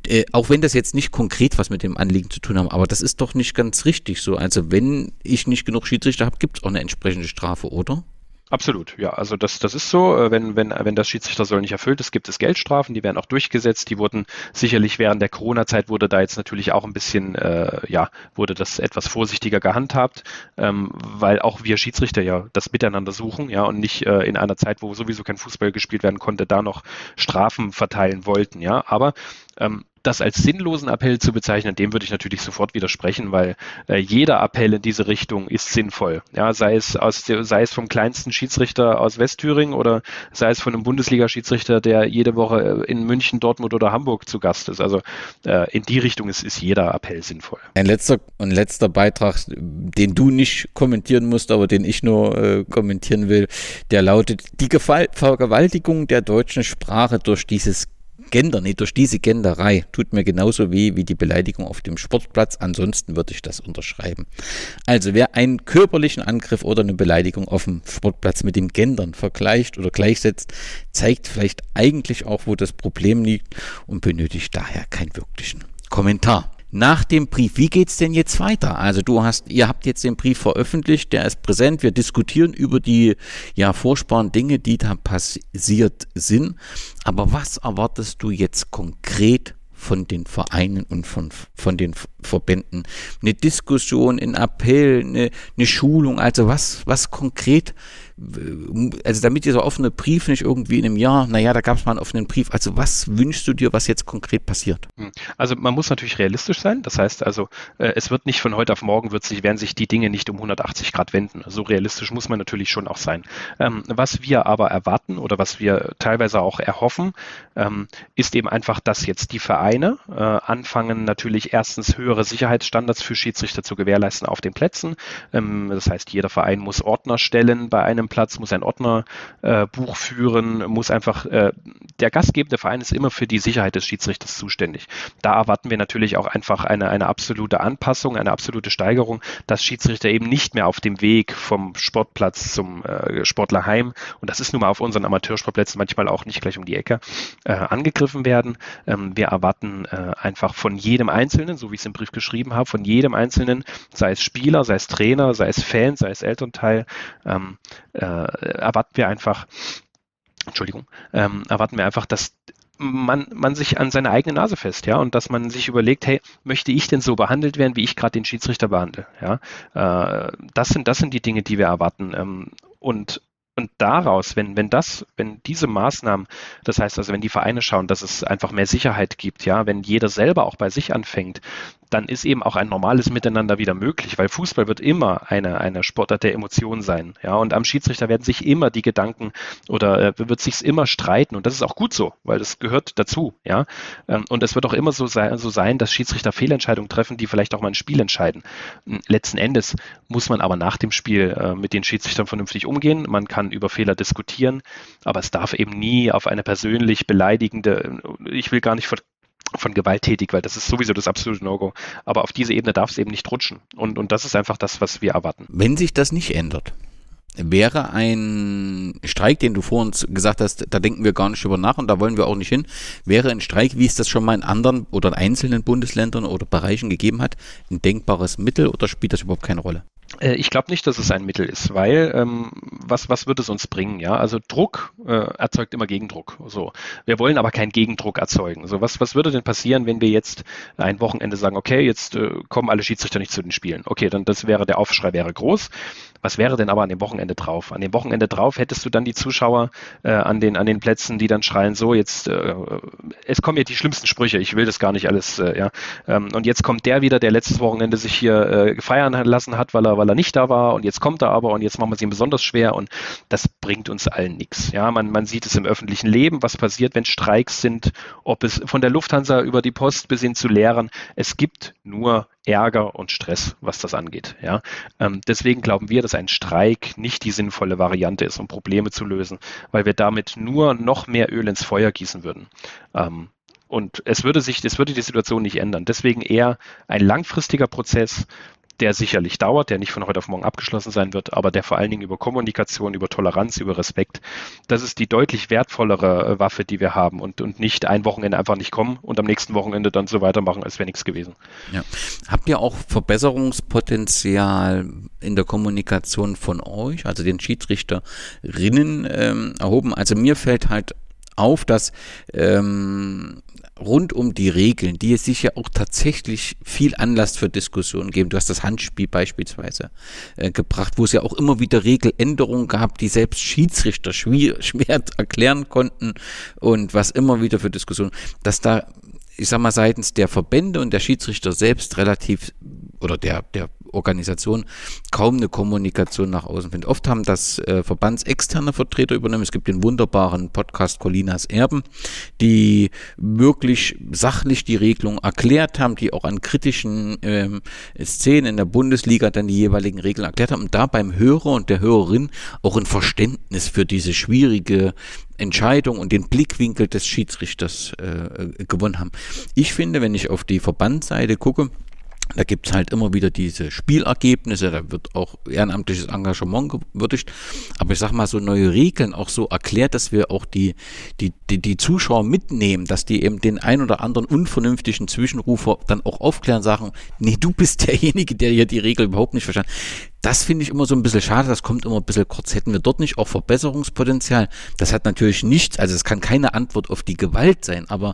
Äh, auch wenn das jetzt nicht konkret was mit dem Anliegen zu tun haben, aber das ist doch nicht ganz richtig so. Also wenn ich nicht genug Schiedsrichter habe, gibt es auch eine entsprechende Strafe, oder? Absolut, ja. Also das, das ist so, äh, wenn, wenn, wenn das Schiedsrichtersoll nicht erfüllt ist, gibt es Geldstrafen, die werden auch durchgesetzt. Die wurden sicherlich während der Corona-Zeit wurde da jetzt natürlich auch ein bisschen, äh, ja, wurde das etwas vorsichtiger gehandhabt, ähm, weil auch wir Schiedsrichter ja das miteinander suchen, ja, und nicht äh, in einer Zeit, wo sowieso kein Fußball gespielt werden konnte, da noch Strafen verteilen wollten, ja. Aber ähm, das als sinnlosen Appell zu bezeichnen, dem würde ich natürlich sofort widersprechen, weil äh, jeder Appell in diese Richtung ist sinnvoll. Ja, sei es aus, sei es vom kleinsten Schiedsrichter aus Westthüringen oder sei es von einem Bundesliga-Schiedsrichter, der jede Woche äh, in München, Dortmund oder Hamburg zu Gast ist. Also äh, in die Richtung ist, ist jeder Appell sinnvoll. Ein letzter, ein letzter Beitrag, den du nicht kommentieren musst, aber den ich nur äh, kommentieren will, der lautet: Die Gefall Vergewaltigung der deutschen Sprache durch dieses Gender, nee, durch diese Genderei tut mir genauso weh wie die Beleidigung auf dem Sportplatz. Ansonsten würde ich das unterschreiben. Also wer einen körperlichen Angriff oder eine Beleidigung auf dem Sportplatz mit dem Gendern vergleicht oder gleichsetzt, zeigt vielleicht eigentlich auch, wo das Problem liegt und benötigt daher keinen wirklichen Kommentar nach dem Brief. Wie geht's denn jetzt weiter? Also du hast, ihr habt jetzt den Brief veröffentlicht, der ist präsent. Wir diskutieren über die ja furchtbaren Dinge, die da passiert sind. Aber was erwartest du jetzt konkret von den Vereinen und von, von den Verbänden? Eine Diskussion, ein Appell, eine, eine Schulung, also was, was konkret also damit dieser offene Brief nicht irgendwie in einem Jahr, naja, da gab es mal einen offenen Brief. Also was wünschst du dir, was jetzt konkret passiert? Hm. Also man muss natürlich realistisch sein. Das heißt also, äh, es wird nicht von heute auf morgen wird sich, werden sich die Dinge nicht um 180 Grad wenden. So realistisch muss man natürlich schon auch sein. Ähm, was wir aber erwarten oder was wir teilweise auch erhoffen, ähm, ist eben einfach, dass jetzt die Vereine äh, anfangen, natürlich erstens höhere Sicherheitsstandards für Schiedsrichter zu gewährleisten auf den Plätzen. Ähm, das heißt, jeder Verein muss Ordner stellen bei einem Platz, muss ein Ordnerbuch äh, führen, muss einfach, äh, der gastgebende Verein ist immer für die Sicherheit des Schiedsrichters zuständig. Da erwarten wir natürlich auch einfach eine, eine absolute Anpassung, eine absolute Steigerung, dass Schiedsrichter eben nicht mehr auf dem Weg vom Sportplatz zum äh, Sportlerheim, und das ist nun mal auf unseren Amateursportplätzen manchmal auch nicht gleich um die Ecke, äh, angegriffen werden. Ähm, wir erwarten äh, einfach von jedem Einzelnen, so wie ich es im Brief geschrieben habe, von jedem Einzelnen, sei es Spieler, sei es Trainer, sei es Fan, sei es Elternteil, ähm, äh, erwarten wir einfach, Entschuldigung, ähm, erwarten wir einfach, dass man, man sich an seine eigene Nase fest, ja, und dass man sich überlegt, hey, möchte ich denn so behandelt werden, wie ich gerade den Schiedsrichter behandle, ja, äh, das sind, das sind die Dinge, die wir erwarten, ähm, und und daraus, wenn, wenn das, wenn diese Maßnahmen, das heißt also, wenn die Vereine schauen, dass es einfach mehr Sicherheit gibt, ja, wenn jeder selber auch bei sich anfängt, dann ist eben auch ein normales Miteinander wieder möglich, weil Fußball wird immer eine, eine Sportart der Emotionen sein. Ja, und am Schiedsrichter werden sich immer die Gedanken oder äh, wird sich immer streiten und das ist auch gut so, weil das gehört dazu. Ja, ähm, und es wird auch immer so sein, so sein, dass Schiedsrichter Fehlentscheidungen treffen, die vielleicht auch mal ein Spiel entscheiden. Letzten Endes muss man aber nach dem Spiel äh, mit den Schiedsrichtern vernünftig umgehen. Man kann über Fehler diskutieren, aber es darf eben nie auf eine persönlich beleidigende, ich will gar nicht von gewalttätig, weil das ist sowieso das absolute No-Go. Aber auf diese Ebene darf es eben nicht rutschen. Und, und das ist einfach das, was wir erwarten. Wenn sich das nicht ändert, wäre ein Streik, den du vor uns gesagt hast, da denken wir gar nicht drüber nach und da wollen wir auch nicht hin, wäre ein Streik, wie es das schon mal in anderen oder in einzelnen Bundesländern oder Bereichen gegeben hat, ein denkbares Mittel oder spielt das überhaupt keine Rolle? Äh, ich glaube nicht, dass es ein Mittel ist, weil ähm, was, was wird es uns bringen? Ja, also Druck äh, erzeugt immer Gegendruck. So, wir wollen aber keinen Gegendruck erzeugen. So, was, was würde denn passieren, wenn wir jetzt ein Wochenende sagen, okay, jetzt äh, kommen alle Schiedsrichter nicht zu den Spielen? Okay, dann das wäre der Aufschrei wäre groß. Was wäre denn aber an dem Wochenende drauf? An dem Wochenende drauf hättest du dann die Zuschauer äh, an, den, an den Plätzen, die dann schreien, so jetzt, äh, es kommen ja die schlimmsten Sprüche, ich will das gar nicht alles, äh, ja. Ähm, und jetzt kommt der wieder, der letztes Wochenende sich hier äh, feiern lassen hat, weil er, weil er nicht da war und jetzt kommt er aber und jetzt machen wir es ihm besonders schwer und das bringt uns allen nichts. Ja, man, man sieht es im öffentlichen Leben, was passiert, wenn Streiks sind, ob es von der Lufthansa über die Post bis hin zu Lehrern. Es gibt nur Ärger und Stress, was das angeht. Ja, ähm, deswegen glauben wir, dass ein Streik nicht die sinnvolle Variante ist, um Probleme zu lösen, weil wir damit nur noch mehr Öl ins Feuer gießen würden. Ähm, und es würde sich, es würde die Situation nicht ändern. Deswegen eher ein langfristiger Prozess, der sicherlich dauert, der nicht von heute auf morgen abgeschlossen sein wird, aber der vor allen Dingen über Kommunikation, über Toleranz, über Respekt, das ist die deutlich wertvollere äh, Waffe, die wir haben und, und nicht ein Wochenende einfach nicht kommen und am nächsten Wochenende dann so weitermachen, als wäre nichts gewesen. Ja. Habt ihr auch Verbesserungspotenzial in der Kommunikation von euch, also den Schiedsrichterinnen ähm, erhoben? Also mir fällt halt auf, dass ähm, rund um die Regeln, die es sicher auch tatsächlich viel Anlass für Diskussionen geben. Du hast das Handspiel beispielsweise äh, gebracht, wo es ja auch immer wieder Regeländerungen gab, die selbst Schiedsrichter schwer, erklären konnten und was immer wieder für Diskussionen, dass da ich sag mal, seitens der Verbände und der Schiedsrichter selbst relativ oder der, der Organisation kaum eine Kommunikation nach außen findet. Oft haben das äh, verbandsexterne Vertreter übernommen. Es gibt den wunderbaren Podcast Colinas Erben, die wirklich sachlich die Regelung erklärt haben, die auch an kritischen ähm, Szenen in der Bundesliga dann die jeweiligen Regeln erklärt haben und da beim Hörer und der Hörerin auch ein Verständnis für diese schwierige Entscheidung und den Blickwinkel des Schiedsrichters äh, gewonnen haben. Ich finde, wenn ich auf die Verbandsseite gucke, da gibt es halt immer wieder diese Spielergebnisse, da wird auch ehrenamtliches Engagement gewürdigt. Aber ich sag mal, so neue Regeln auch so erklärt, dass wir auch die, die, die, die Zuschauer mitnehmen, dass die eben den ein oder anderen unvernünftigen Zwischenrufer dann auch aufklären, sagen, nee, du bist derjenige, der hier die Regel überhaupt nicht verstanden. Das finde ich immer so ein bisschen schade, das kommt immer ein bisschen kurz. Hätten wir dort nicht auch Verbesserungspotenzial? Das hat natürlich nichts, also es kann keine Antwort auf die Gewalt sein, aber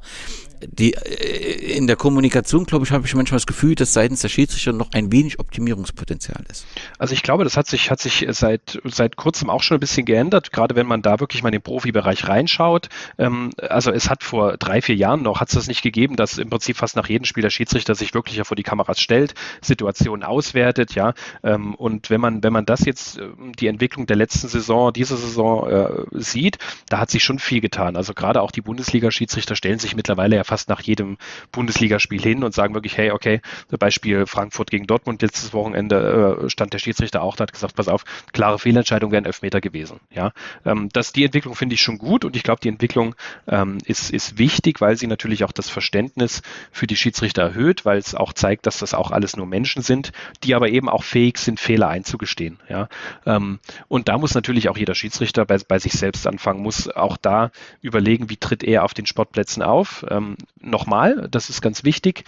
die, äh, in der Kommunikation, glaube ich, habe ich manchmal das Gefühl, dass seitens der Schiedsrichter noch ein wenig Optimierungspotenzial ist. Also ich glaube, das hat sich, hat sich seit, seit kurzem auch schon ein bisschen geändert, gerade wenn man da wirklich mal in den Profibereich reinschaut. Ähm, also es hat vor drei, vier Jahren noch, hat es das nicht gegeben, dass im Prinzip fast nach jedem Spiel der Schiedsrichter sich wirklich vor die Kameras stellt, Situationen auswertet, ja. Ähm, und wenn man, wenn man das jetzt, äh, die Entwicklung der letzten Saison, dieser Saison äh, sieht, da hat sich schon viel getan. Also gerade auch die Bundesliga-Schiedsrichter stellen sich mittlerweile ja fast nach jedem Bundesligaspiel hin und sagen wirklich, hey, okay, Beispiel Frankfurt gegen Dortmund letztes Wochenende äh, stand der Schiedsrichter auch da, hat gesagt, pass auf, klare Fehlentscheidung wären Elfmeter gewesen. Ja, ähm, das, die Entwicklung finde ich schon gut und ich glaube, die Entwicklung ähm, ist, ist wichtig, weil sie natürlich auch das Verständnis für die Schiedsrichter erhöht, weil es auch zeigt, dass das auch alles nur Menschen sind, die aber eben auch fähig sind, Fehler einzugestehen. Ja, ähm, und da muss natürlich auch jeder Schiedsrichter bei, bei sich selbst anfangen, muss auch da überlegen, wie tritt er auf den Sportplätzen auf. Nochmal, das ist ganz wichtig,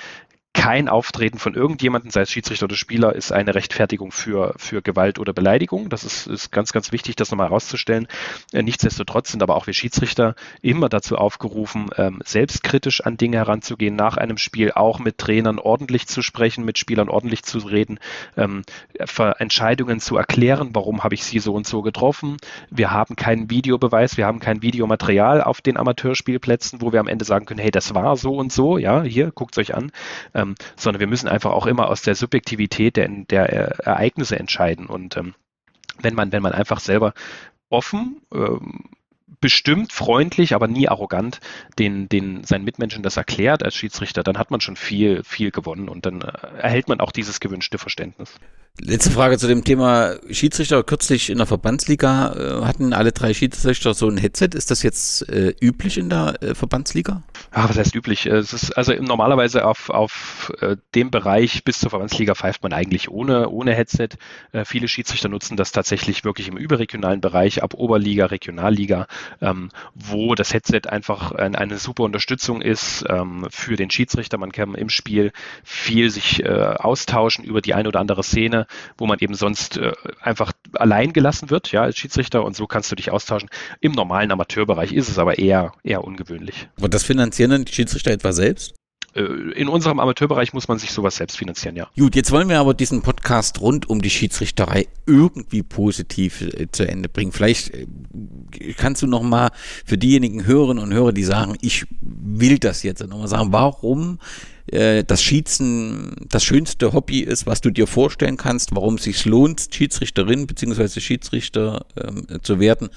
kein Auftreten von irgendjemandem, sei es Schiedsrichter oder Spieler, ist eine Rechtfertigung für, für Gewalt oder Beleidigung. Das ist, ist ganz, ganz wichtig, das nochmal herauszustellen. Äh, nichtsdestotrotz sind aber auch wir Schiedsrichter immer dazu aufgerufen, ähm, selbstkritisch an Dinge heranzugehen, nach einem Spiel auch mit Trainern ordentlich zu sprechen, mit Spielern ordentlich zu reden, ähm, Entscheidungen zu erklären, warum habe ich sie so und so getroffen. Wir haben keinen Videobeweis, wir haben kein Videomaterial auf den Amateurspielplätzen, wo wir am Ende sagen können, hey, das war so und so, ja, hier, guckt es euch an ähm, sondern wir müssen einfach auch immer aus der Subjektivität der, der Ereignisse entscheiden. Und ähm, wenn man, wenn man einfach selber offen ähm, bestimmt freundlich, aber nie arrogant den, den seinen Mitmenschen das erklärt als Schiedsrichter, dann hat man schon viel, viel gewonnen und dann äh, erhält man auch dieses gewünschte Verständnis. Letzte Frage zu dem Thema Schiedsrichter. Kürzlich in der Verbandsliga äh, hatten alle drei Schiedsrichter so ein Headset. Ist das jetzt äh, üblich in der äh, Verbandsliga? Ja, was heißt üblich? Es ist also normalerweise auf, auf äh, dem Bereich bis zur Verbandsliga pfeift man eigentlich ohne, ohne Headset. Äh, viele Schiedsrichter nutzen das tatsächlich wirklich im überregionalen Bereich, ab Oberliga, Regionalliga, ähm, wo das Headset einfach ein, eine super Unterstützung ist ähm, für den Schiedsrichter. Man kann im Spiel viel sich äh, austauschen über die eine oder andere Szene, wo man eben sonst äh, einfach allein gelassen wird, ja, als Schiedsrichter und so kannst du dich austauschen. Im normalen Amateurbereich ist es aber eher, eher ungewöhnlich. Und das finanzieren dann die Schiedsrichter etwa selbst? Äh, in unserem Amateurbereich muss man sich sowas selbst finanzieren, ja. Gut, jetzt wollen wir aber diesen Podcast rund um die Schiedsrichterei irgendwie positiv äh, zu Ende bringen. Vielleicht äh, kannst du noch mal für diejenigen Hörerinnen und Hörer, die sagen, ich will das jetzt, noch mal sagen, warum das Schießen das schönste Hobby ist, was du dir vorstellen kannst, warum es sich lohnt, Schiedsrichterin bzw. Schiedsrichter ähm, zu werden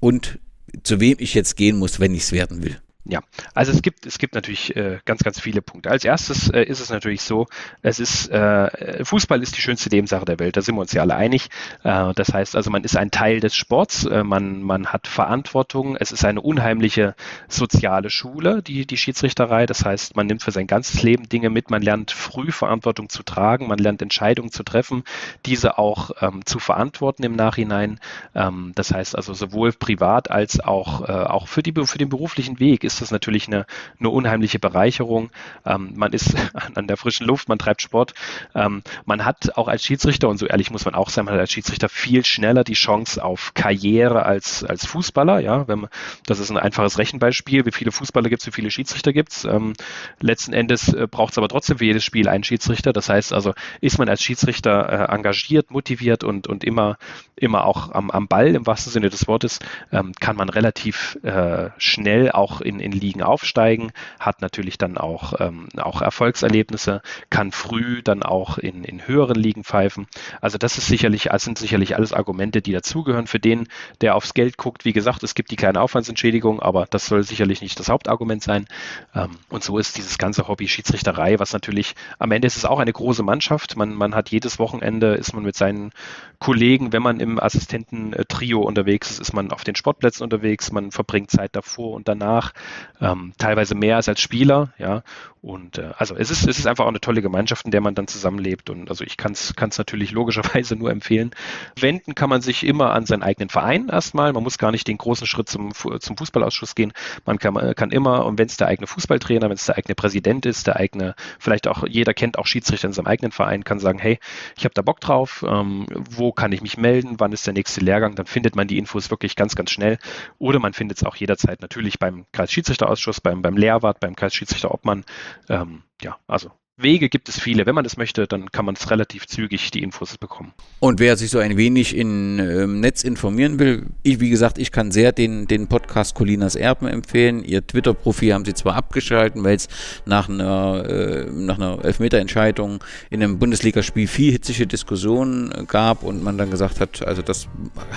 und zu wem ich jetzt gehen muss, wenn ich es werden will. Ja, also es gibt, es gibt natürlich äh, ganz, ganz viele Punkte. Als erstes äh, ist es natürlich so, es ist, äh, Fußball ist die schönste Nebensache der Welt, da sind wir uns ja alle einig. Äh, das heißt also, man ist ein Teil des Sports, äh, man, man hat Verantwortung, es ist eine unheimliche soziale Schule, die, die Schiedsrichterei. Das heißt, man nimmt für sein ganzes Leben Dinge mit, man lernt früh Verantwortung zu tragen, man lernt Entscheidungen zu treffen, diese auch ähm, zu verantworten im Nachhinein. Ähm, das heißt also sowohl privat als auch, äh, auch für, die, für den beruflichen Weg ist ist das natürlich eine, eine unheimliche Bereicherung. Ähm, man ist an der frischen Luft, man treibt Sport. Ähm, man hat auch als Schiedsrichter, und so ehrlich muss man auch sein, man hat als Schiedsrichter viel schneller die Chance auf Karriere als, als Fußballer. Ja, wenn man, das ist ein einfaches Rechenbeispiel. Wie viele Fußballer gibt es, wie viele Schiedsrichter gibt es? Ähm, letzten Endes äh, braucht es aber trotzdem für jedes Spiel einen Schiedsrichter. Das heißt also, ist man als Schiedsrichter äh, engagiert, motiviert und, und immer, immer auch am, am Ball im wahrsten Sinne des Wortes, ähm, kann man relativ äh, schnell auch in, in Ligen aufsteigen, hat natürlich dann auch, ähm, auch Erfolgserlebnisse, kann früh dann auch in, in höheren Ligen pfeifen. Also das ist sicherlich, das sind sicherlich alles Argumente, die dazugehören für den, der aufs Geld guckt. Wie gesagt, es gibt die kleine Aufwandsentschädigung, aber das soll sicherlich nicht das Hauptargument sein. Ähm, und so ist dieses ganze Hobby Schiedsrichterei, was natürlich am Ende ist es auch eine große Mannschaft. Man, man hat jedes Wochenende, ist man mit seinen Kollegen, wenn man im Assistententrio unterwegs ist, ist man auf den Sportplätzen unterwegs, man verbringt Zeit davor und danach ähm, teilweise mehr als als Spieler, ja. Und äh, also es ist, es ist einfach auch eine tolle Gemeinschaft, in der man dann zusammenlebt. Und also ich kann es natürlich logischerweise nur empfehlen. Wenden kann man sich immer an seinen eigenen Verein erstmal. Man muss gar nicht den großen Schritt zum, zum Fußballausschuss gehen. Man kann, kann immer, und wenn es der eigene Fußballtrainer, wenn es der eigene Präsident ist, der eigene, vielleicht auch jeder kennt auch Schiedsrichter in seinem eigenen Verein, kann sagen, hey, ich habe da Bock drauf, ähm, wo kann ich mich melden, wann ist der nächste Lehrgang, dann findet man die Infos wirklich ganz, ganz schnell. Oder man findet es auch jederzeit natürlich beim Kreisschiedsrichterausschuss, beim, beim Lehrwart, beim Kreisschiedsrichter Obmann. Ähm, ja, also Wege gibt es viele. Wenn man das möchte, dann kann man es relativ zügig die Infos bekommen. Und wer sich so ein wenig im ähm, Netz informieren will, ich, wie gesagt, ich kann sehr den, den Podcast Colinas Erben empfehlen. Ihr Twitter-Profil haben sie zwar abgeschalten, weil es nach einer, äh, nach einer Elfmeterentscheidung in einem Bundesligaspiel viel hitzige Diskussionen gab und man dann gesagt hat, also das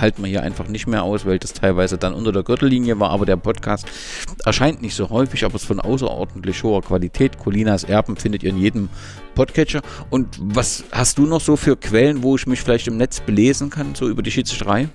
halten wir hier einfach nicht mehr aus, weil das teilweise dann unter der Gürtellinie war. Aber der Podcast erscheint nicht so häufig, aber es ist von außerordentlich hoher Qualität. Colinas Erben findet ihr in jedem jedem Podcatcher. Und was hast du noch so für Quellen, wo ich mich vielleicht im Netz belesen kann, so über die Schiedsrichterei?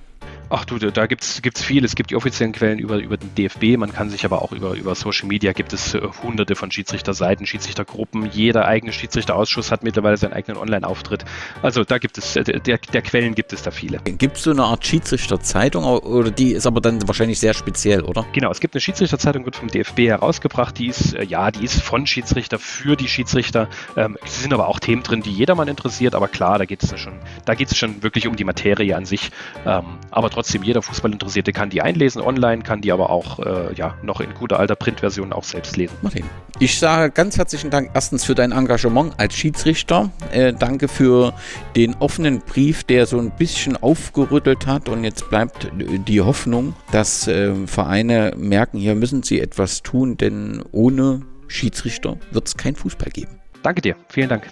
Ach du, da gibt es viel. Es gibt die offiziellen Quellen über, über den DFB, man kann sich aber auch über, über Social Media gibt es äh, hunderte von Schiedsrichterseiten, Schiedsrichtergruppen. Jeder eigene Schiedsrichterausschuss hat mittlerweile seinen eigenen Online-Auftritt. Also da gibt es, äh, der, der Quellen gibt es da viele. Gibt es so eine Art Schiedsrichterzeitung oder die ist aber dann wahrscheinlich sehr speziell, oder? Genau, es gibt eine Schiedsrichterzeitung, wird vom DFB herausgebracht. Die ist, äh, ja, die ist von Schiedsrichter für die Schiedsrichter. Ähm, es sind aber auch Themen drin, die jedermann interessiert, aber klar, da geht es schon, da geht es schon wirklich um die Materie an sich. Ähm, aber trotzdem trotzdem jeder Fußballinteressierte kann die einlesen online, kann die aber auch äh, ja, noch in guter alter Printversion auch selbst lesen. Martin, ich sage ganz herzlichen Dank erstens für dein Engagement als Schiedsrichter. Äh, danke für den offenen Brief, der so ein bisschen aufgerüttelt hat und jetzt bleibt die Hoffnung, dass äh, Vereine merken, hier müssen sie etwas tun, denn ohne Schiedsrichter wird es kein Fußball geben. Danke dir, vielen Dank.